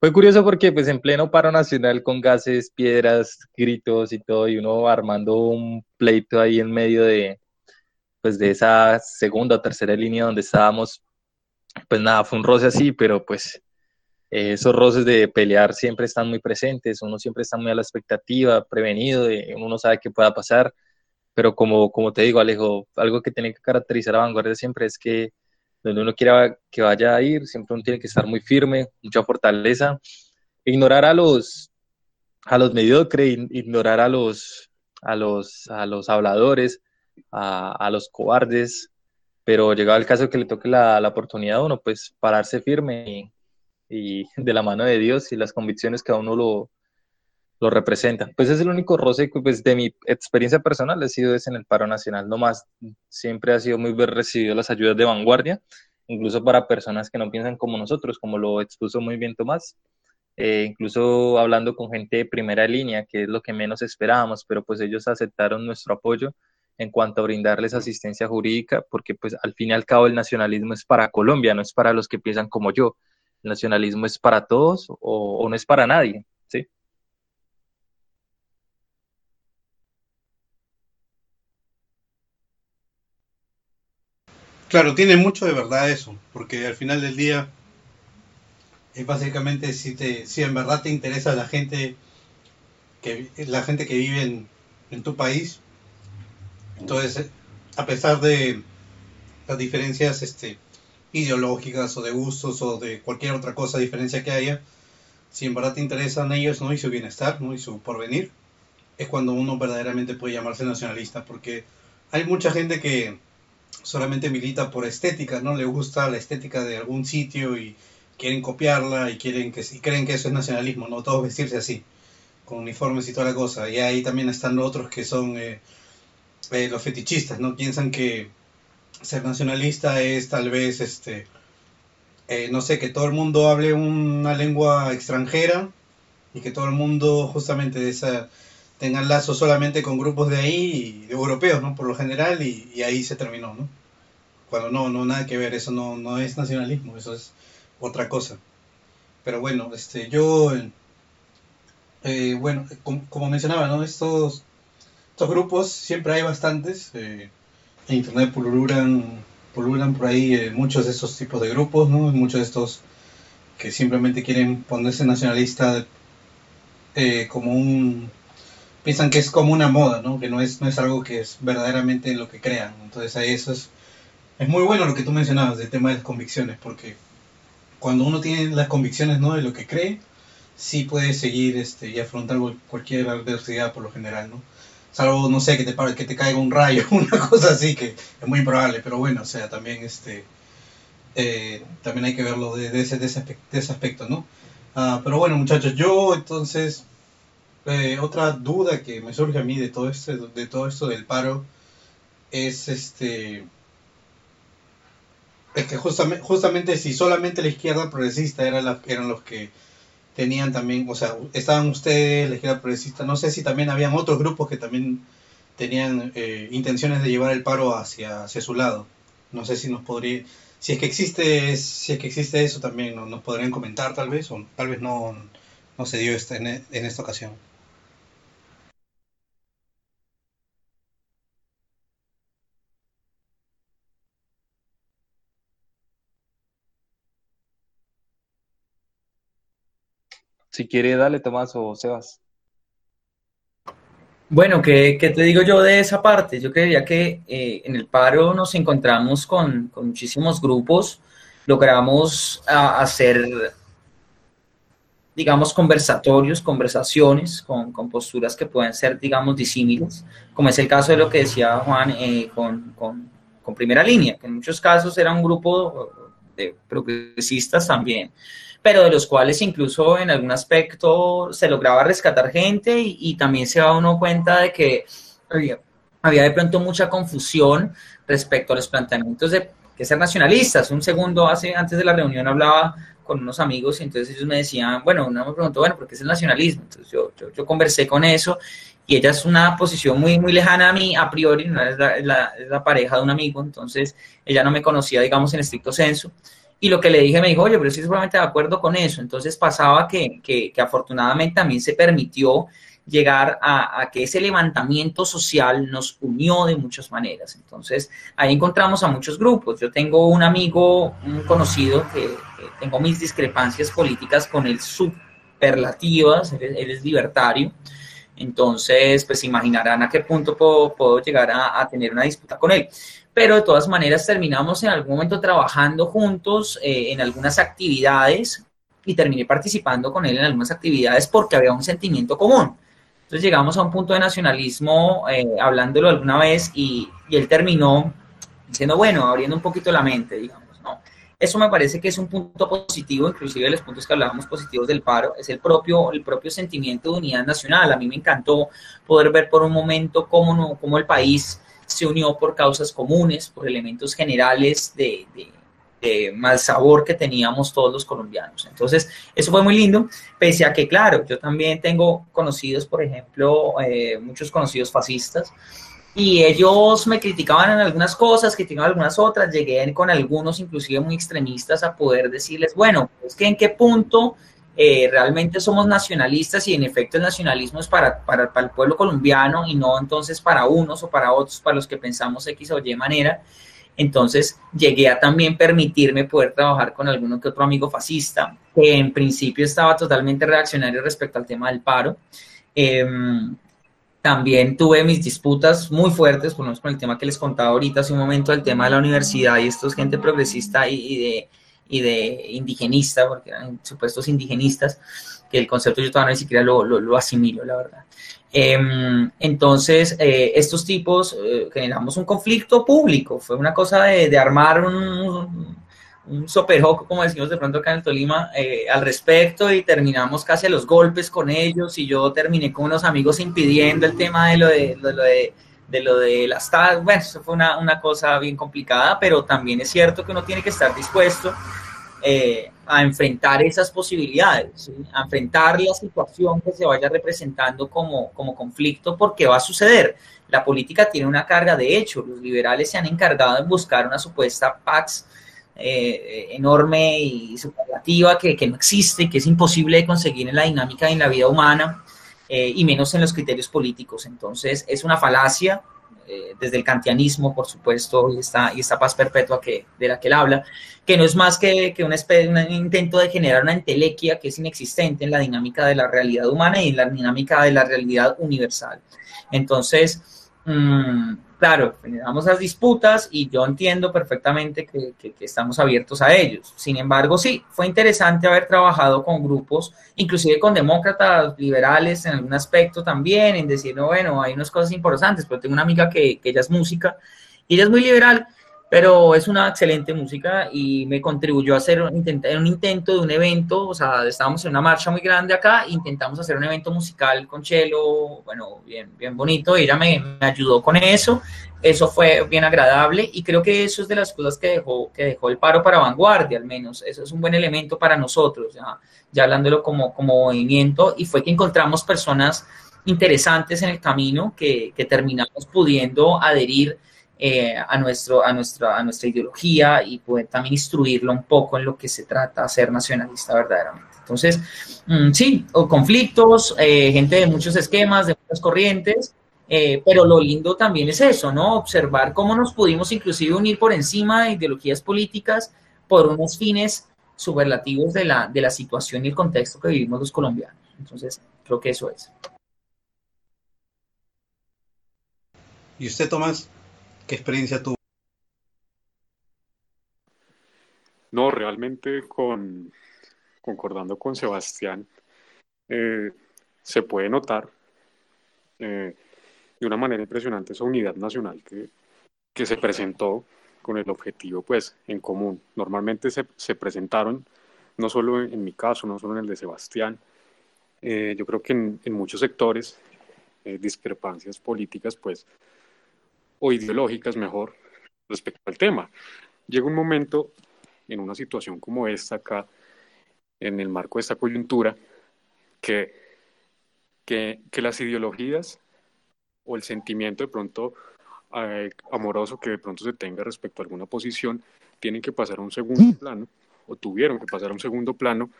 [SPEAKER 6] Fue curioso porque pues en pleno paro nacional con gases, piedras, gritos y todo, y uno armando un pleito ahí en medio de, pues de esa segunda o tercera línea donde estábamos, pues nada, fue un roce así, pero pues esos roces de pelear siempre están muy presentes, uno siempre está muy a la expectativa, prevenido, uno no sabe qué pueda pasar, pero como, como te digo, Alejo, algo que tiene que caracterizar a Vanguardia siempre es que donde uno quiera que vaya a ir, siempre uno tiene que estar muy firme, mucha fortaleza, ignorar a los, a los mediocres, ignorar a los, a los, a los habladores, a, los cobardes, pero llegado el caso que le toque la, la oportunidad a uno, pues pararse firme y y de la mano de Dios y las convicciones que a uno lo, lo representan. Pues es el único roce que pues, de mi experiencia personal ha sido ese en el paro nacional, no más. Siempre ha sido muy bien recibido las ayudas de vanguardia, incluso para personas que no piensan como nosotros, como lo expuso muy bien Tomás. Eh, incluso hablando con gente de primera línea, que es lo que menos esperábamos, pero pues ellos aceptaron nuestro apoyo en cuanto a brindarles asistencia jurídica, porque pues al fin y al cabo el nacionalismo es para Colombia, no es para los que piensan como yo el nacionalismo es para todos o, no es para nadie, ¿sí?
[SPEAKER 3] Claro, tiene mucho de verdad eso, porque al final del día es básicamente si, te, si en verdad te interesa la gente que, la gente que vive en, en tu país. Entonces, a pesar de las diferencias este, ideológicas o de gustos o de cualquier otra cosa, diferencia que haya, si en verdad te interesan ellos ¿no? y su bienestar ¿no? y su porvenir, es cuando uno verdaderamente puede llamarse nacionalista, porque hay mucha gente que solamente milita por estética, ¿no? Le gusta la estética de algún sitio y quieren copiarla y quieren que y creen que eso es nacionalismo, ¿no? Todos vestirse así, con uniformes y toda la cosa. Y ahí también están otros que son eh, eh, los fetichistas, ¿no? Piensan que ser nacionalista es tal vez, este, eh, no sé, que todo el mundo hable una lengua extranjera y que todo el mundo justamente de esa tengan lazos solamente con grupos de ahí, de europeos, ¿no? Por lo general, y, ahí se terminó, ¿no? Cuando no, no, nada que ver, eso no, no es nacionalismo, eso es otra cosa. Pero bueno, este, yo, eh, bueno, como, mencionaba, ¿no? Estos, estos grupos, siempre hay bastantes, eh, en internet pululan, pululan por ahí eh, muchos de estos tipos de grupos, ¿no? Muchos de estos que simplemente quieren ponerse nacionalista como un piensan que es como una moda, ¿no? Que no es, no es algo que es verdaderamente lo que crean. Entonces ahí eso es, muy bueno lo que tú mencionabas del tema de las convicciones, porque cuando uno tiene las convicciones, ¿no? De lo que cree, sí puede seguir este, y afrontar cualquier adversidad por lo general, ¿no? Salvo, no sé, que te, que te caiga un rayo, una cosa así, que es muy improbable, pero bueno, o sea, también este... Eh, también hay que verlo de, ese, de, ese, de ese aspecto, ¿no? Ah, pero bueno, muchachos, yo entonces eh, otra duda que me surge a mí de todo este, de todo esto del paro es este es que justamente, justamente si solamente la izquierda progresista era la, eran los que tenían también, o sea, estaban ustedes, la izquierda progresista, no sé si también habían otros grupos que también tenían eh, intenciones de llevar el paro hacia, hacia su lado. No sé si nos podría, si es que existe, si es que existe eso también, nos, podrían comentar tal vez, o tal vez no, no se dio esta, en esta ocasión.
[SPEAKER 6] Si quiere, dale, Tomás o Sebas.
[SPEAKER 4] Bueno, ¿qué, te digo yo de esa parte? Yo creía que eh, en el paro nos encontramos con, muchísimos grupos, logramos hacer, digamos, conversatorios, conversaciones con, posturas que pueden ser, digamos, disímiles, como es el caso de lo que decía Juan eh, con, con primera línea, que en muchos casos era un grupo de progresistas también pero de los cuales incluso en algún aspecto se lograba rescatar gente y, también se da uno cuenta de que había, de pronto mucha confusión respecto a los planteamientos de que ser nacionalistas. Un segundo hace, antes de la reunión hablaba con unos amigos y entonces ellos me decían, bueno, uno me preguntó, bueno, ¿por qué es el nacionalismo? Entonces yo, yo, conversé con eso y ella es una posición muy, muy lejana a mí, a priori, no es la, es la pareja de un amigo, entonces ella no me conocía, digamos, en estricto senso. Y lo que le dije me dijo, oye, pero estoy seguramente de acuerdo con eso. Entonces pasaba que, que, afortunadamente también se permitió llegar a, que ese levantamiento social nos unió de muchas maneras. Entonces, ahí encontramos a muchos grupos. Yo tengo un amigo, un conocido, que, tengo mis discrepancias políticas con él superlativas, él, es libertario. Entonces, pues imaginarán a qué punto puedo, llegar a, a, tener una disputa con él pero de todas maneras terminamos en algún momento trabajando juntos eh, en algunas actividades y terminé participando con él en algunas actividades porque había un sentimiento común. Entonces llegamos a un punto de nacionalismo eh, hablándolo alguna vez y, y, él terminó diciendo, bueno, abriendo un poquito la mente, digamos, ¿no? Eso me parece que es un punto positivo, inclusive de los puntos que hablábamos positivos del paro, es el propio, el propio sentimiento de unidad nacional. A mí me encantó poder ver por un momento cómo, cómo el país se unió por causas comunes, por elementos generales de, mal sabor que teníamos todos los colombianos. Entonces, eso fue muy lindo, pese a que, claro, yo también tengo conocidos, por ejemplo, eh, muchos conocidos fascistas, y ellos me criticaban en algunas cosas, criticaban algunas otras, llegué con algunos, inclusive muy extremistas, a poder decirles, bueno, es que en qué punto eh, realmente somos nacionalistas y en efecto el nacionalismo es para, para, el pueblo colombiano y no entonces para unos o para otros, para los que pensamos X o Y manera. Entonces llegué a también permitirme poder trabajar con alguno que otro amigo fascista, que en principio estaba totalmente reaccionario respecto al tema del paro. Em, también tuve mis disputas muy fuertes, por con el tema que les contaba ahorita hace un momento, el tema de la universidad y esto es gente progresista y, de, y de indigenista, porque eran supuestos indigenistas, que el concepto yo todavía ni siquiera lo, lo, asimilo, la verdad. Em, entonces, eh, estos tipos eh, generamos un conflicto público, fue una cosa de, de armar un, un soperoco, como decimos de pronto acá en el Tolima, eh, al respecto y terminamos casi los golpes con ellos y yo terminé con unos amigos impidiendo el tema lo de, lo de, de lo de las Bueno, eso fue una, una, cosa bien complicada, pero también es cierto que uno tiene que estar dispuesto eh, a enfrentar esas posibilidades, a enfrentar la situación que se vaya representando como, como conflicto, porque va a suceder. La política tiene una carga de hecho, los liberales se han encargado de buscar una supuesta pax eh, enorme y superlativa que, que, no existe que es imposible de conseguir en la dinámica y en la vida humana, eh, y menos en los criterios políticos. Entonces, es una falacia eh, desde el kantianismo, por supuesto, y esta, y esta paz perpetua de la que él habla, que no es más que, que un intento de generar una entelequia que es inexistente en la dinámica de la realidad humana y en la dinámica de la realidad universal. Entonces, mmm, claro, generamos las disputas y yo entiendo perfectamente que, estamos abiertos a ellos. Sin embargo, sí, fue interesante haber trabajado con grupos, inclusive con demócratas, liberales en algún aspecto también, en decir, no, bueno, hay unas cosas importantes, pero tengo una amiga que, que ella es música y ella es muy liberal pero es una excelente música y me contribuyó a hacer un, intento de un evento, o sea, estábamos en una marcha muy grande acá, intentamos hacer un evento musical con Chelo, bueno, bien, bien bonito, ella me, me, ayudó con eso, eso fue bien agradable y creo que eso es de las cosas que dejó, que dejó el paro para vanguardia, al menos, eso es un buen elemento para nosotros, ya, ya hablándolo como, como movimiento, y fue que encontramos personas interesantes en el camino que, que terminamos pudiendo adherir eh, a, nuestro, a, nuestra, a nuestra ideología y poder también instruirlo un poco en lo que se trata ser nacionalista verdaderamente. Entonces, mm, sí, conflictos, eh, gente de muchos esquemas, de muchas corrientes, eh, pero lo lindo también es eso, ¿no? Observar cómo nos pudimos inclusive unir por encima de ideologías políticas por unos fines superlativos de la, de la situación y el contexto que vivimos los colombianos. Entonces, creo que eso es.
[SPEAKER 3] ¿Y usted, Tomás? ¿Qué experiencia tuvo?
[SPEAKER 5] No, realmente con, concordando con Sebastián, eh, se puede notar eh, de una manera impresionante esa unidad nacional que, que, se presentó con el objetivo pues en común. Normalmente se, se presentaron, no solo en, mi caso, no solo en el de Sebastián, eh, yo creo que en, en muchos sectores discrepancias políticas pues o ideológicas mejor respecto al tema. Llega un momento en una situación como esta acá, en el marco de esta coyuntura, que, que, que las ideologías o el sentimiento de pronto eh, amoroso que de pronto se tenga respecto a alguna posición tienen que pasar a un segundo plano o tuvieron que pasar a un segundo plano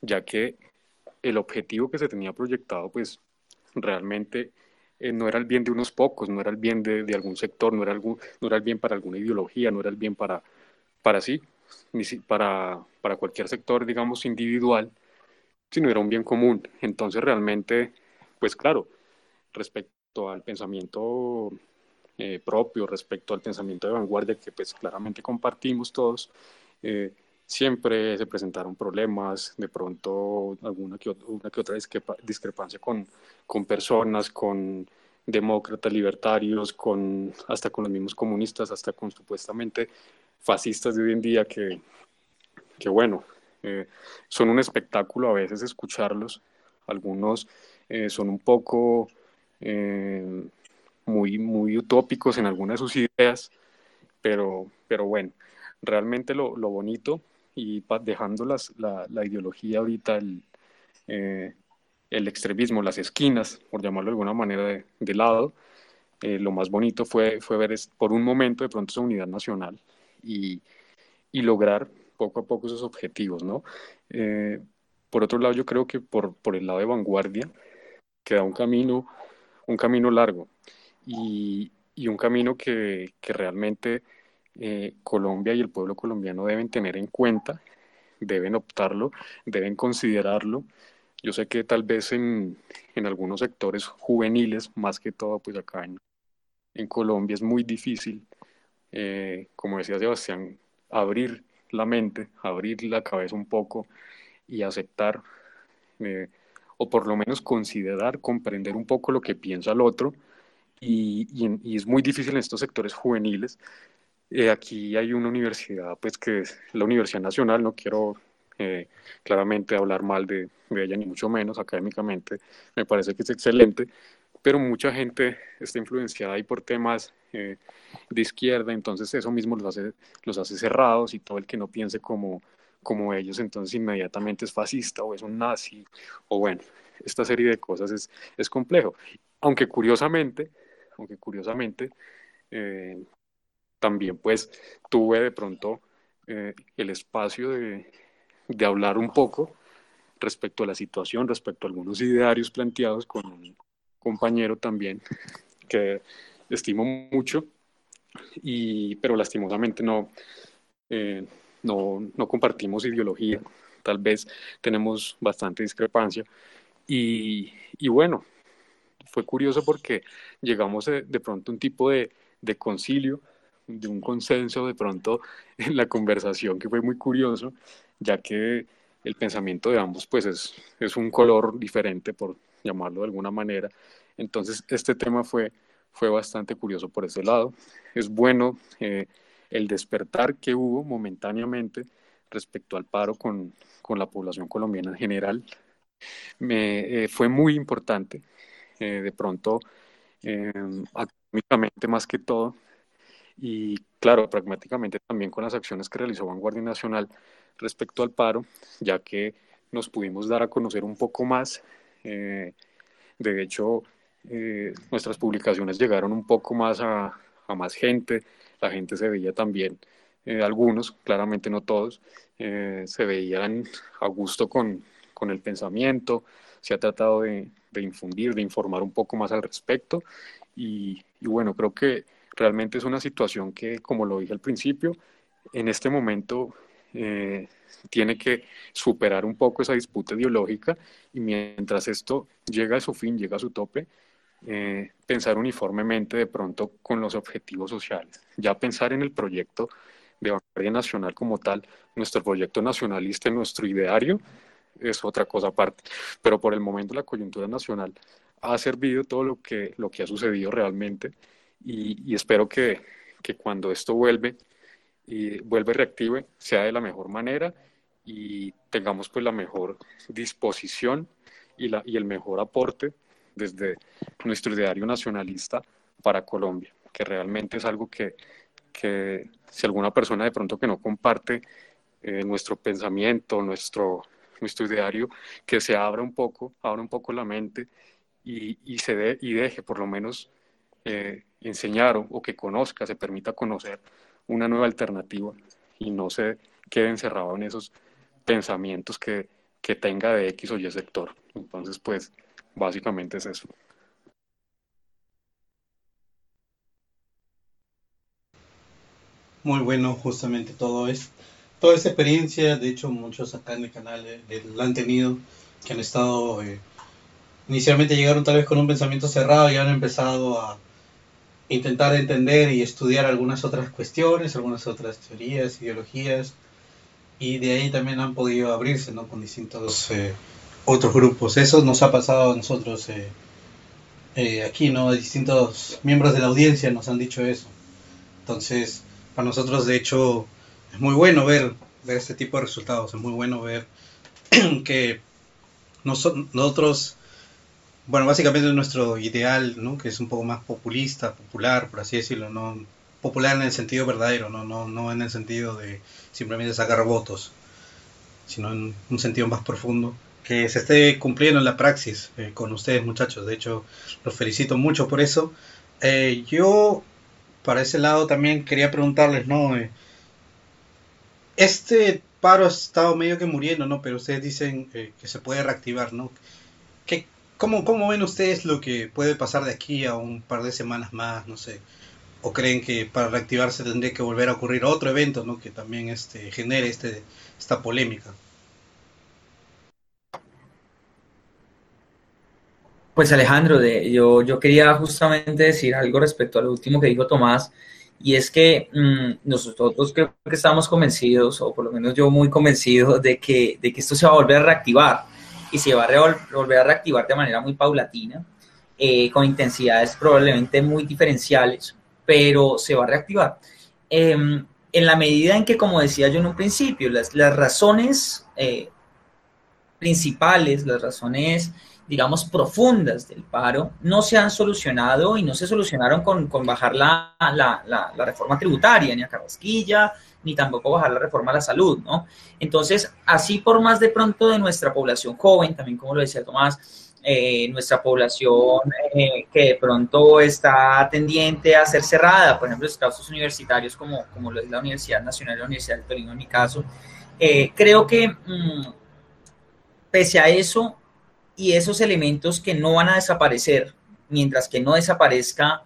[SPEAKER 5] ya que el objetivo que se tenía proyectado pues realmente eh, no era el bien de unos pocos, no era el bien de, de, algún sector, no era, algún, no era el bien para alguna ideología, no era el bien para, para sí, ni si, para, para cualquier sector, digamos, individual, sino era un bien común. Entonces, realmente, pues claro, respecto al pensamiento eh, propio, respecto al pensamiento de vanguardia que pues claramente compartimos todos, eh, siempre se presentaron problemas, de pronto alguna que, una otra discrepancia con, con personas, con demócratas, libertarios, con, hasta con los mismos comunistas, hasta con supuestamente fascistas de hoy en día que, que bueno, eh, son un espectáculo a veces escucharlos, algunos eh, son un poco eh, muy, muy utópicos en algunas de sus ideas, pero, pero bueno, realmente lo, lo bonito y dejando las, la, la, ideología ahorita, el, eh, el, extremismo, las esquinas, por llamarlo de alguna manera, de, de lado, eh, lo más bonito fue, fue ver es, por un momento de pronto esa unidad nacional y, y lograr poco a poco esos objetivos, ¿no? Eh, por otro lado, yo creo que por, por el lado de vanguardia queda un camino, un camino largo y, y un camino que, que realmente eh, Colombia y el pueblo colombiano deben tener en cuenta, deben optarlo, deben considerarlo. Yo sé que tal vez en, en algunos sectores juveniles, más que todo, pues acá en, en Colombia es muy difícil, eh, como decía Sebastián, abrir la mente, abrir la cabeza un poco y aceptar, eh, o por lo menos considerar, comprender un poco lo que piensa el otro. Y, y, es muy difícil en estos sectores juveniles. Eh, aquí hay una universidad, pues que es la Universidad Nacional, no quiero claramente hablar mal de, de ella, ni mucho menos académicamente, me parece que es excelente, pero mucha gente está influenciada ahí por temas eh, de izquierda, entonces eso mismo los hace, los hace cerrados y todo el que no piense como, como ellos, entonces inmediatamente es fascista o es un nazi, o bueno, esta serie de cosas es, es complejo. Aunque curiosamente, aunque curiosamente, eh, también pues tuve de pronto eh, el espacio de, de hablar un poco respecto a la situación, respecto a algunos idearios planteados con, compañero también que estimo mucho, y, pero lastimosamente no, eh, no, no, compartimos ideología, tal vez tenemos bastante discrepancia. Y, y bueno, fue curioso porque llegamos de, de pronto a un tipo de, de, concilio, de un consenso de pronto en la conversación que fue muy curioso, ya que el pensamiento de ambos pues es, es un color diferente por llamarlo de alguna manera. Entonces, este tema fue, fue bastante curioso por ese lado. Es bueno eh, el despertar que hubo momentáneamente respecto al paro con, con la población colombiana en general. Me, eh, fue muy importante, eh, de pronto, académicamente más que todo, y claro, pragmáticamente también con las acciones que realizó Vanguardia Nacional respecto al paro, ya que nos pudimos dar a conocer un poco más de hecho, eh, nuestras publicaciones llegaron un poco más a, más gente, la gente se veía también, eh, algunos, claramente no todos, eh, se veían a gusto con, con, el pensamiento, se ha tratado de, de, infundir, de informar un poco más al respecto y, y bueno, creo que realmente es una situación que, como lo dije al principio, en este momento eh, tiene que superar un poco esa disputa ideológica y mientras esto llega a su fin, llega a su tope, eh, pensar uniformemente de pronto con los objetivos sociales. Ya pensar en el proyecto de vanguardia nacional como tal, nuestro proyecto nacionalista, nuestro ideario, es otra cosa aparte. Pero por el momento la coyuntura nacional ha servido todo lo que, lo que ha sucedido realmente y, espero que, que cuando esto vuelve y vuelve reactive, sea de la mejor manera y tengamos pues la mejor disposición y, la, y el mejor aporte desde nuestro ideario nacionalista para Colombia, que realmente es algo que, que si alguna persona de pronto que no comparte eh, nuestro pensamiento, nuestro, nuestro ideario, que se abra un poco, abra un poco la mente y, y se de, y deje por lo menos eh, enseñar o, que conozca, se permita conocer una nueva alternativa y no se quede encerrado en esos pensamientos que, que tenga de X o Y sector. Entonces, pues, básicamente es eso.
[SPEAKER 3] Muy bueno, justamente todo es toda esa experiencia. De hecho, muchos acá en el canal eh, la han tenido, que han estado. Eh, inicialmente llegaron tal vez con un pensamiento cerrado y han empezado a intentar entender y estudiar algunas otras cuestiones, algunas otras teorías, ideologías, y de ahí también han podido abrirse ¿no? con distintos eh, otros grupos. Eso nos ha pasado a nosotros eh, eh, aquí, ¿no? Distintos miembros de la audiencia nos han dicho eso. Entonces, para nosotros, de hecho, es muy bueno ver, ver este tipo de resultados, es muy bueno ver que nosotros bueno, básicamente nuestro ideal, ¿no? Que es un poco más populista, popular, por así decirlo, no popular en el sentido verdadero, no, no, no en el sentido de simplemente sacar votos, sino en un sentido más profundo, que se esté cumpliendo en la praxis eh, con ustedes muchachos, de hecho los felicito mucho por eso. Eh, yo, para ese lado también quería preguntarles, ¿no? Eh, este paro ha estado medio que muriendo, ¿no? Pero ustedes dicen que se puede reactivar, ¿no? ¿Cómo, ¿Cómo ven ustedes lo que puede pasar de aquí a un par de semanas más? No sé. o creen que para reactivarse tendría que volver a ocurrir otro evento ¿no? que también este, genere este, esta polémica?
[SPEAKER 4] Pues Alejandro, de, yo, yo quería justamente decir algo respecto a lo último que dijo Tomás, y es que mm, nosotros creo que estamos convencidos, o por lo menos yo muy convencido, de que, de que esto se va a volver a reactivar, y se va a volver a reactivar de manera muy paulatina, eh, con intensidades probablemente muy diferenciales, pero se va a reactivar. Em, en la medida en que, como decía yo en un principio, las, las razones eh, principales, las razones, digamos, profundas del paro no se han solucionado y no se solucionaron con, con bajar la, la, la, reforma tributaria, ni a Carrasquilla, ni tampoco bajar la reforma a la salud, ¿no? Entonces, así por más de pronto de nuestra población joven, también como lo decía Tomás, eh, nuestra población eh, que de pronto está tendiente a ser cerrada, por ejemplo, los casos universitarios como, como lo es la Universidad Nacional la Universidad del Torino en mi caso, eh, creo que mm, pese a eso y esos elementos que no van a desaparecer, mientras que no desaparezca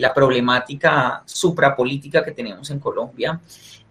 [SPEAKER 4] la problemática suprapolítica que tenemos en Colombia,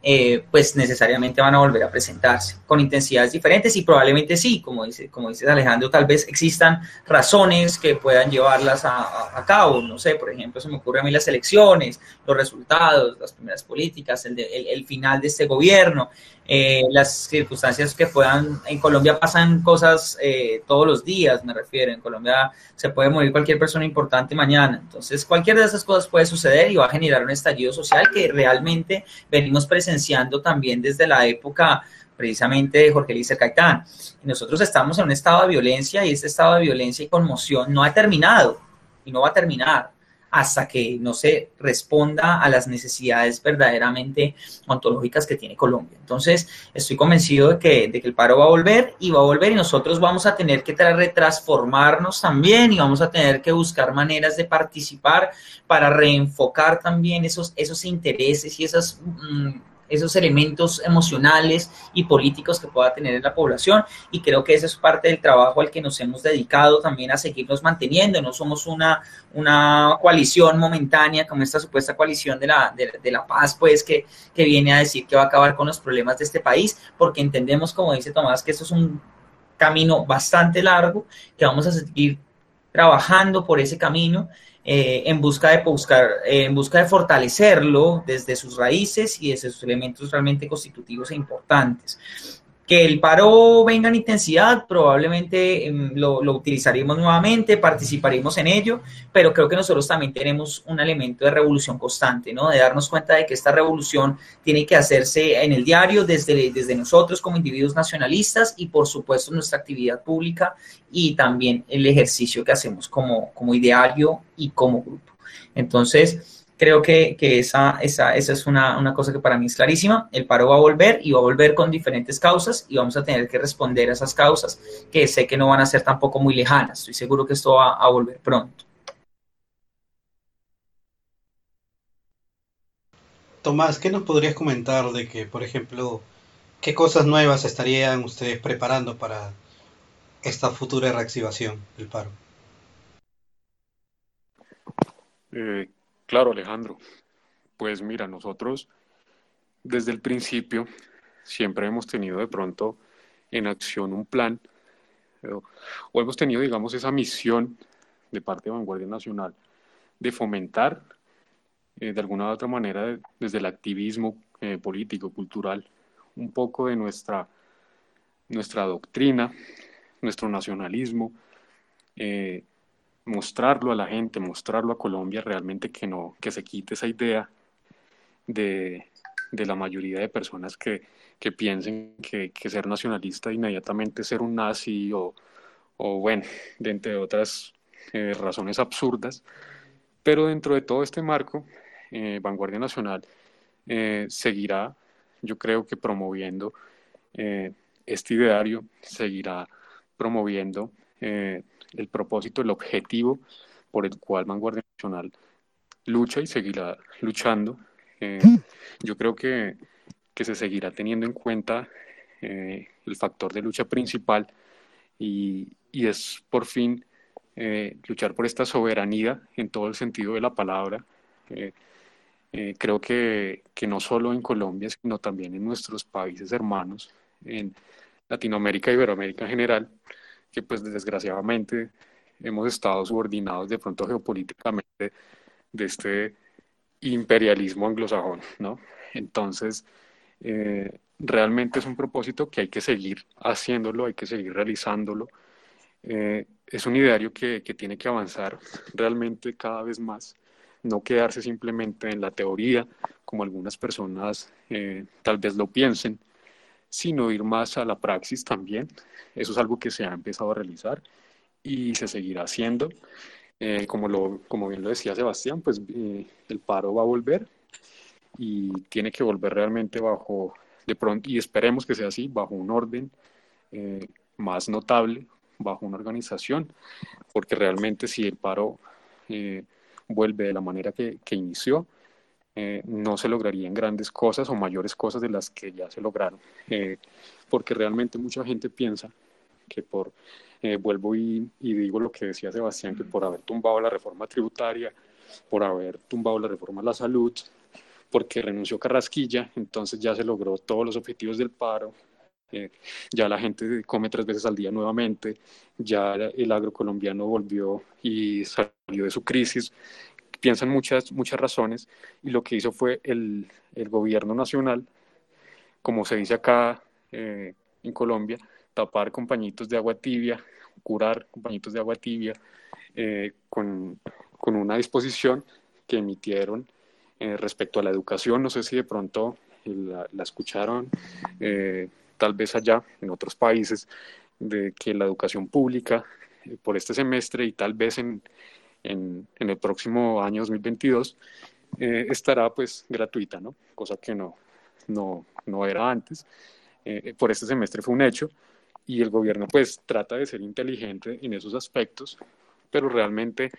[SPEAKER 4] eh, pues necesariamente van a volver a presentarse con intensidades diferentes y probablemente sí, como dice, como dice Alejandro, tal vez existan razones que puedan llevarlas a, cabo, no sé, por ejemplo, se me ocurre a mí las elecciones, los resultados, las primeras políticas, el, el final de este gobierno, eh, las circunstancias que puedan, en Colombia pasan cosas eh, todos los días, me refiero, en Colombia se puede morir cualquier persona importante mañana, entonces cualquier de esas cosas puede suceder y va a generar un estallido social que realmente venimos presenciando también desde la época precisamente de Jorge Luis Caitán. nosotros estamos en un estado de violencia y ese estado de violencia y conmoción no ha terminado y no va a terminar hasta que no se responda a las necesidades verdaderamente ontológicas que tiene Colombia. Entonces, estoy convencido de que, de que el paro va a volver y va a volver y nosotros vamos a tener que transformarnos también y vamos a tener que buscar maneras de participar para reenfocar también esos, esos intereses y esas... Mm, esos elementos emocionales y políticos que pueda tener en la población. Y creo que ese es parte del trabajo al que nos hemos dedicado también a seguirnos manteniendo, no somos una, una coalición momentánea como esta supuesta coalición de la, de, la paz pues que, que viene a decir que va a acabar con los problemas de este país porque entendemos como dice Tomás que esto es un camino bastante largo que vamos a seguir trabajando por ese camino eh, en, busca de buscar, eh, en busca de fortalecerlo desde sus raíces y desde sus elementos realmente constitutivos e importantes. Que el paro venga en intensidad, probablemente em, lo, lo, utilizaremos nuevamente, participaremos en ello, pero creo que nosotros también tenemos un elemento de revolución constante, ¿no? De darnos cuenta de que esta revolución tiene que hacerse en el diario desde, desde nosotros como individuos nacionalistas y por supuesto nuestra actividad pública y también el ejercicio que hacemos como, como ideario y como grupo. Entonces, creo que, que esa, esa, esa es una, una, cosa que para mí es clarísima. El paro va a volver y va a volver con diferentes causas y vamos a tener que responder a esas causas que sé que no van a ser tampoco muy lejanas. Estoy seguro que esto va a volver pronto.
[SPEAKER 3] Tomás, ¿qué nos podrías comentar de que, por ejemplo, qué cosas nuevas estarían ustedes preparando para esta futura reactivación del paro?
[SPEAKER 5] Eh, Claro, Alejandro. Pues mira, nosotros desde el principio siempre hemos tenido de pronto en acción un plan o, hemos tenido, digamos, esa misión de parte de Vanguardia Nacional de fomentar eh, de alguna u otra manera desde el activismo eh, político, cultural, un poco de nuestra, nuestra doctrina, nuestro nacionalismo, eh, mostrarlo a la gente, mostrarlo a Colombia realmente que no, que se quite esa idea de, de la mayoría de personas que, que piensen que, ser nacionalista inmediatamente ser un nazi o, o bueno, entre otras eh, razones absurdas. Pero dentro de todo este marco, eh, Vanguardia Nacional eh, seguirá, yo creo que promoviendo este ideario, seguirá promoviendo el propósito, el objetivo por el cual Vanguardia Nacional lucha y seguirá luchando. Eh, yo creo que, que, se seguirá teniendo en cuenta eh, el factor de lucha principal y, y es por fin eh, luchar por esta soberanía en todo el sentido de la palabra, Eh, creo que, que no solo en Colombia, sino también en nuestros países hermanos, en Latinoamérica y Iberoamérica en general, que pues desgraciadamente hemos estado subordinados de pronto geopolíticamente de este imperialismo anglosajón, ¿no? Entonces, eh, realmente es un propósito que hay que seguir haciéndolo, hay que seguir realizándolo. Eh, es un ideario que, que, tiene que avanzar realmente cada vez más, no quedarse simplemente en la teoría, como algunas personas eh, tal vez lo piensen, sino ir más a la praxis también. Eso es algo que se ha empezado a realizar y se seguirá haciendo. Eh, como, lo, como bien lo decía Sebastián, pues eh, el paro va a volver y tiene que volver realmente bajo, de pronto, y esperemos que sea así, bajo un orden eh, más notable, bajo una organización, porque realmente si el paro vuelve de la manera que, que inició, no se lograrían grandes cosas o mayores cosas de las que ya se lograron, porque realmente mucha gente piensa que por eh, vuelvo y, digo lo que decía Sebastián, que por haber tumbado la reforma tributaria, por haber tumbado la reforma a la salud, porque renunció Carrasquilla, entonces ya se logró todos los objetivos del paro, eh, ya la gente come tres veces al día nuevamente, ya el agro colombiano volvió y salió de su crisis, piensan muchas, muchas razones, y lo que hizo fue el, el gobierno nacional, como se dice acá eh, en Colombia, tapar compañitos de agua tibia curar compañitos de agua tibia eh, con, con, una disposición que emitieron eh, respecto a la educación. No sé si de pronto la, escucharon, eh, tal vez allá en otros países, de que la educación pública por este semestre y tal vez en, en, en el próximo año 2022 estará pues gratuita, ¿no? Cosa que no, no, no era antes. por este semestre fue un hecho y el gobierno pues trata de ser inteligente en esos aspectos, pero realmente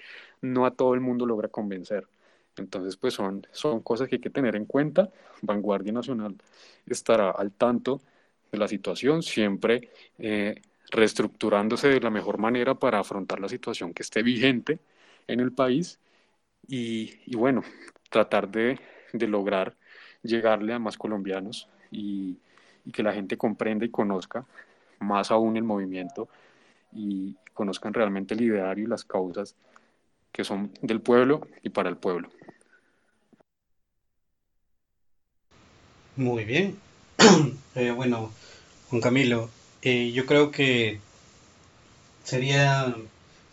[SPEAKER 5] no a todo el mundo logra convencer. Entonces pues son, son cosas que hay que tener en cuenta. Vanguardia Nacional estará al tanto de la situación, siempre eh, reestructurándose de la mejor manera para afrontar la situación que esté vigente en el país y, bueno, tratar de, de, lograr llegarle a más colombianos y, y que la gente comprenda y conozca más aún el movimiento y conozcan realmente el ideario y las causas que son del pueblo y para el pueblo.
[SPEAKER 3] Muy bien. Eh, bueno, Juan Camilo, eh, yo creo que sería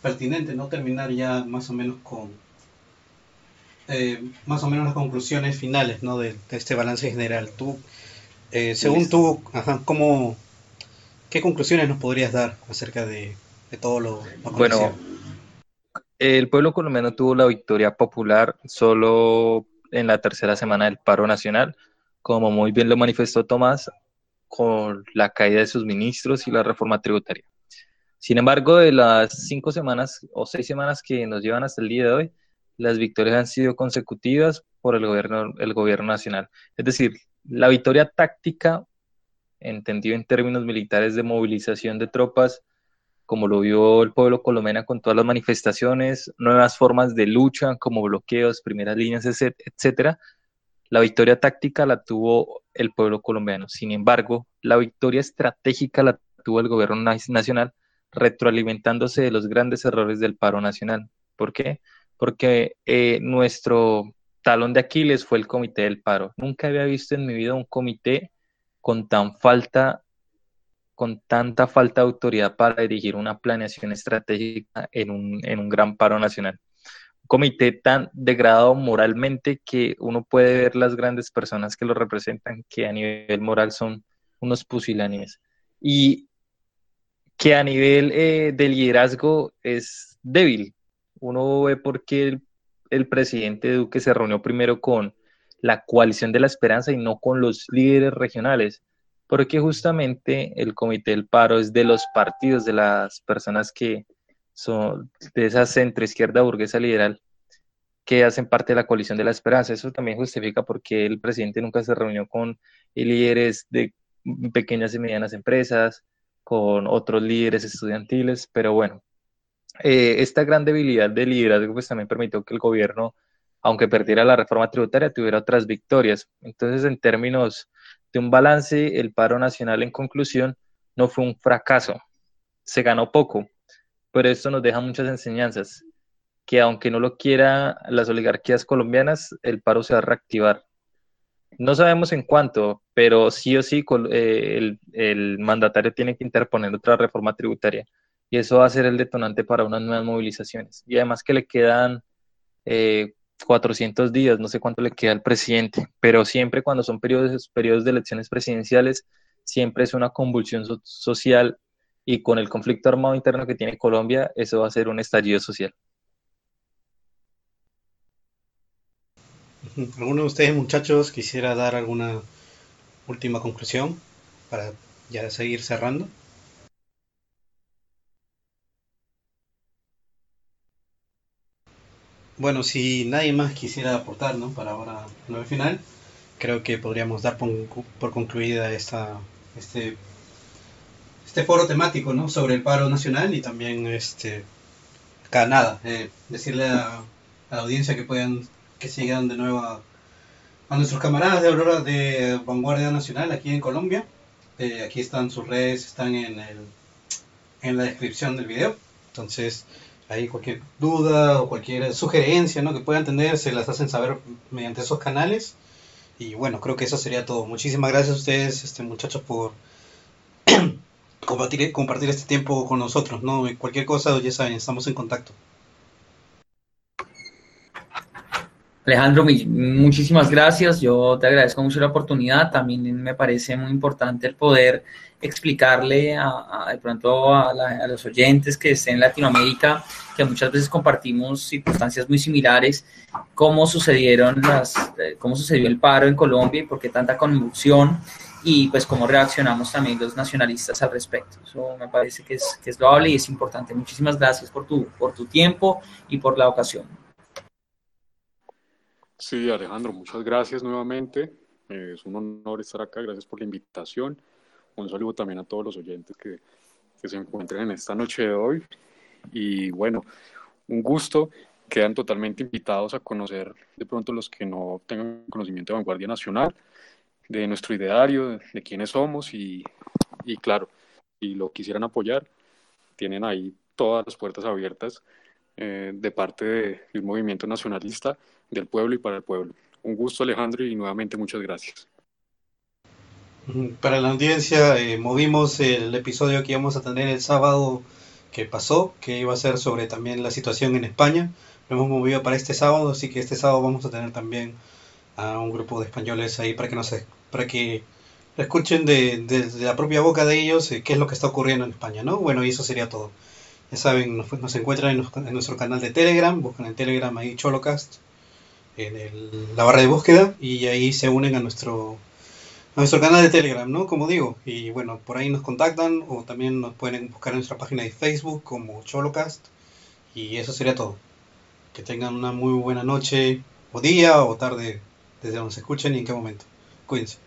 [SPEAKER 3] pertinente no terminar ya más o menos con eh, más o menos las conclusiones finales ¿no? de, este balance general. Tú, según tú, ajá, ¿cómo, ¿Qué conclusiones nos podrías dar acerca de, todo lo,
[SPEAKER 6] Bueno, el pueblo colombiano tuvo la victoria popular solo en la tercera semana del paro nacional, como muy bien lo manifestó Tomás, con la caída de sus ministros y la reforma tributaria. Sin embargo, de las cinco semanas o seis semanas que nos llevan hasta el día de hoy, las victorias han sido consecutivas por el gobierno, el gobierno nacional. Es decir, la victoria táctica entendido en términos militares de movilización de tropas, como lo vio el pueblo colombiano con todas las manifestaciones, nuevas formas de lucha como bloqueos, primeras líneas, etcétera. La victoria táctica la tuvo el pueblo colombiano. Sin embargo, la victoria estratégica la tuvo el gobierno nacional, retroalimentándose de los grandes errores del paro nacional. ¿Por qué? Porque eh, nuestro talón de Aquiles fue el comité del paro. Nunca había visto en mi vida un comité con tan falta, con tanta falta de autoridad para dirigir una planeación estratégica en un, en un gran paro nacional. Un comité tan degradado moralmente que uno puede ver las grandes personas que lo representan, que a nivel moral son unos pusilánimes. Y que a nivel eh, de liderazgo es débil. Uno ve por qué el, el presidente Duque se reunió primero con la coalición de la esperanza y no con los líderes regionales, porque justamente el comité del paro es de los partidos, de las personas que son de esa centro izquierda burguesa liberal que hacen parte de la coalición de la esperanza. Eso también justifica por qué el presidente nunca se reunió con líderes de pequeñas y medianas empresas, con otros líderes estudiantiles, pero bueno, eh, esta gran debilidad de liderazgo pues también permitió que el gobierno aunque perdiera la reforma tributaria, tuviera otras victorias. Entonces, en términos de un balance, el paro nacional en conclusión no fue un fracaso, se ganó poco, pero esto nos deja muchas enseñanzas, que aunque no lo quiera las oligarquías colombianas, el paro se va a reactivar. No sabemos en cuánto, pero sí o sí eh, el, mandatario tiene que interponer otra reforma tributaria y eso va a ser el detonante para unas nuevas movilizaciones. Y además que le quedan 400 eh, días, no sé cuánto le queda al presidente, pero siempre cuando son periodos de elecciones presidenciales, siempre es una convulsión social y con el conflicto armado interno que tiene Colombia, eso va a ser un estallido social.
[SPEAKER 3] ¿Alguno de ustedes, muchachos, quisiera dar alguna última conclusión para ya seguir cerrando? Bueno, si nadie más quisiera aportar, ¿no? Para ahora, el final, creo que podríamos dar por, concluida esta, este, este foro temático, ¿no? Sobre el paro nacional y también, este, acá nada, eh, decirle a, a la audiencia que puedan que sigan de nuevo a, nuestros camaradas de Aurora de Vanguardia Nacional aquí en Colombia. Eh, aquí están sus redes, están en, el, en la descripción del video. Entonces, ahí cualquier duda o cualquier sugerencia ¿no? que puedan tener, se las hacen saber mediante esos canales. Y bueno, creo que eso sería todo. Muchísimas gracias a ustedes, este, muchachos, por compartir, compartir este tiempo con nosotros. ¿no? cualquier cosa, ya saben, estamos en contacto.
[SPEAKER 4] Alejandro, muchísimas gracias. Yo te agradezco mucho la oportunidad. También me parece muy importante el poder explicarle a, de pronto a, los oyentes que estén en Latinoamérica, que muchas veces compartimos circunstancias muy similares, cómo sucedieron las, eh, cómo sucedió el paro en Colombia y por qué tanta conmoción y pues cómo reaccionamos también los nacionalistas al respecto. Eso me parece que es, que es loable y es importante. Muchísimas gracias por tu, por tu tiempo y por la ocasión.
[SPEAKER 5] Sí, Alejandro, muchas gracias nuevamente. es un honor estar acá. Gracias por la invitación. Un saludo también a todos los oyentes que, que se encuentren en esta noche de hoy. Y bueno, un gusto. Quedan totalmente invitados a conocer de pronto los que no tengan conocimiento de Vanguardia Nacional, de nuestro ideario, de, quiénes somos y, y claro, si lo quisieran apoyar, tienen ahí todas las puertas abiertas eh, de parte del movimiento nacionalista del pueblo y para el pueblo. Un gusto Alejandro y nuevamente muchas gracias.
[SPEAKER 3] Para la audiencia, eh, movimos el episodio que íbamos a tener el sábado que pasó, que iba a ser sobre también la situación en España. Lo hemos movido para este sábado, así que este sábado vamos a tener también a un grupo de españoles ahí para que nos para que escuchen de, la propia boca de ellos eh, qué es lo que está ocurriendo en España, ¿no? Bueno, y eso sería todo. Ya saben, nos, nos encuentran en, nuestro canal de Telegram, buscan en Telegram ahí Cholocast en la barra de búsqueda y ahí se unen a nuestro a nuestro canal de Telegram, ¿no? Como digo, y bueno, por ahí nos contactan o también nos pueden buscar en nuestra página de Facebook como Cholocast y eso sería todo. Que tengan una muy buena noche o día o tarde desde donde se escuchen y en qué momento. Cuídense.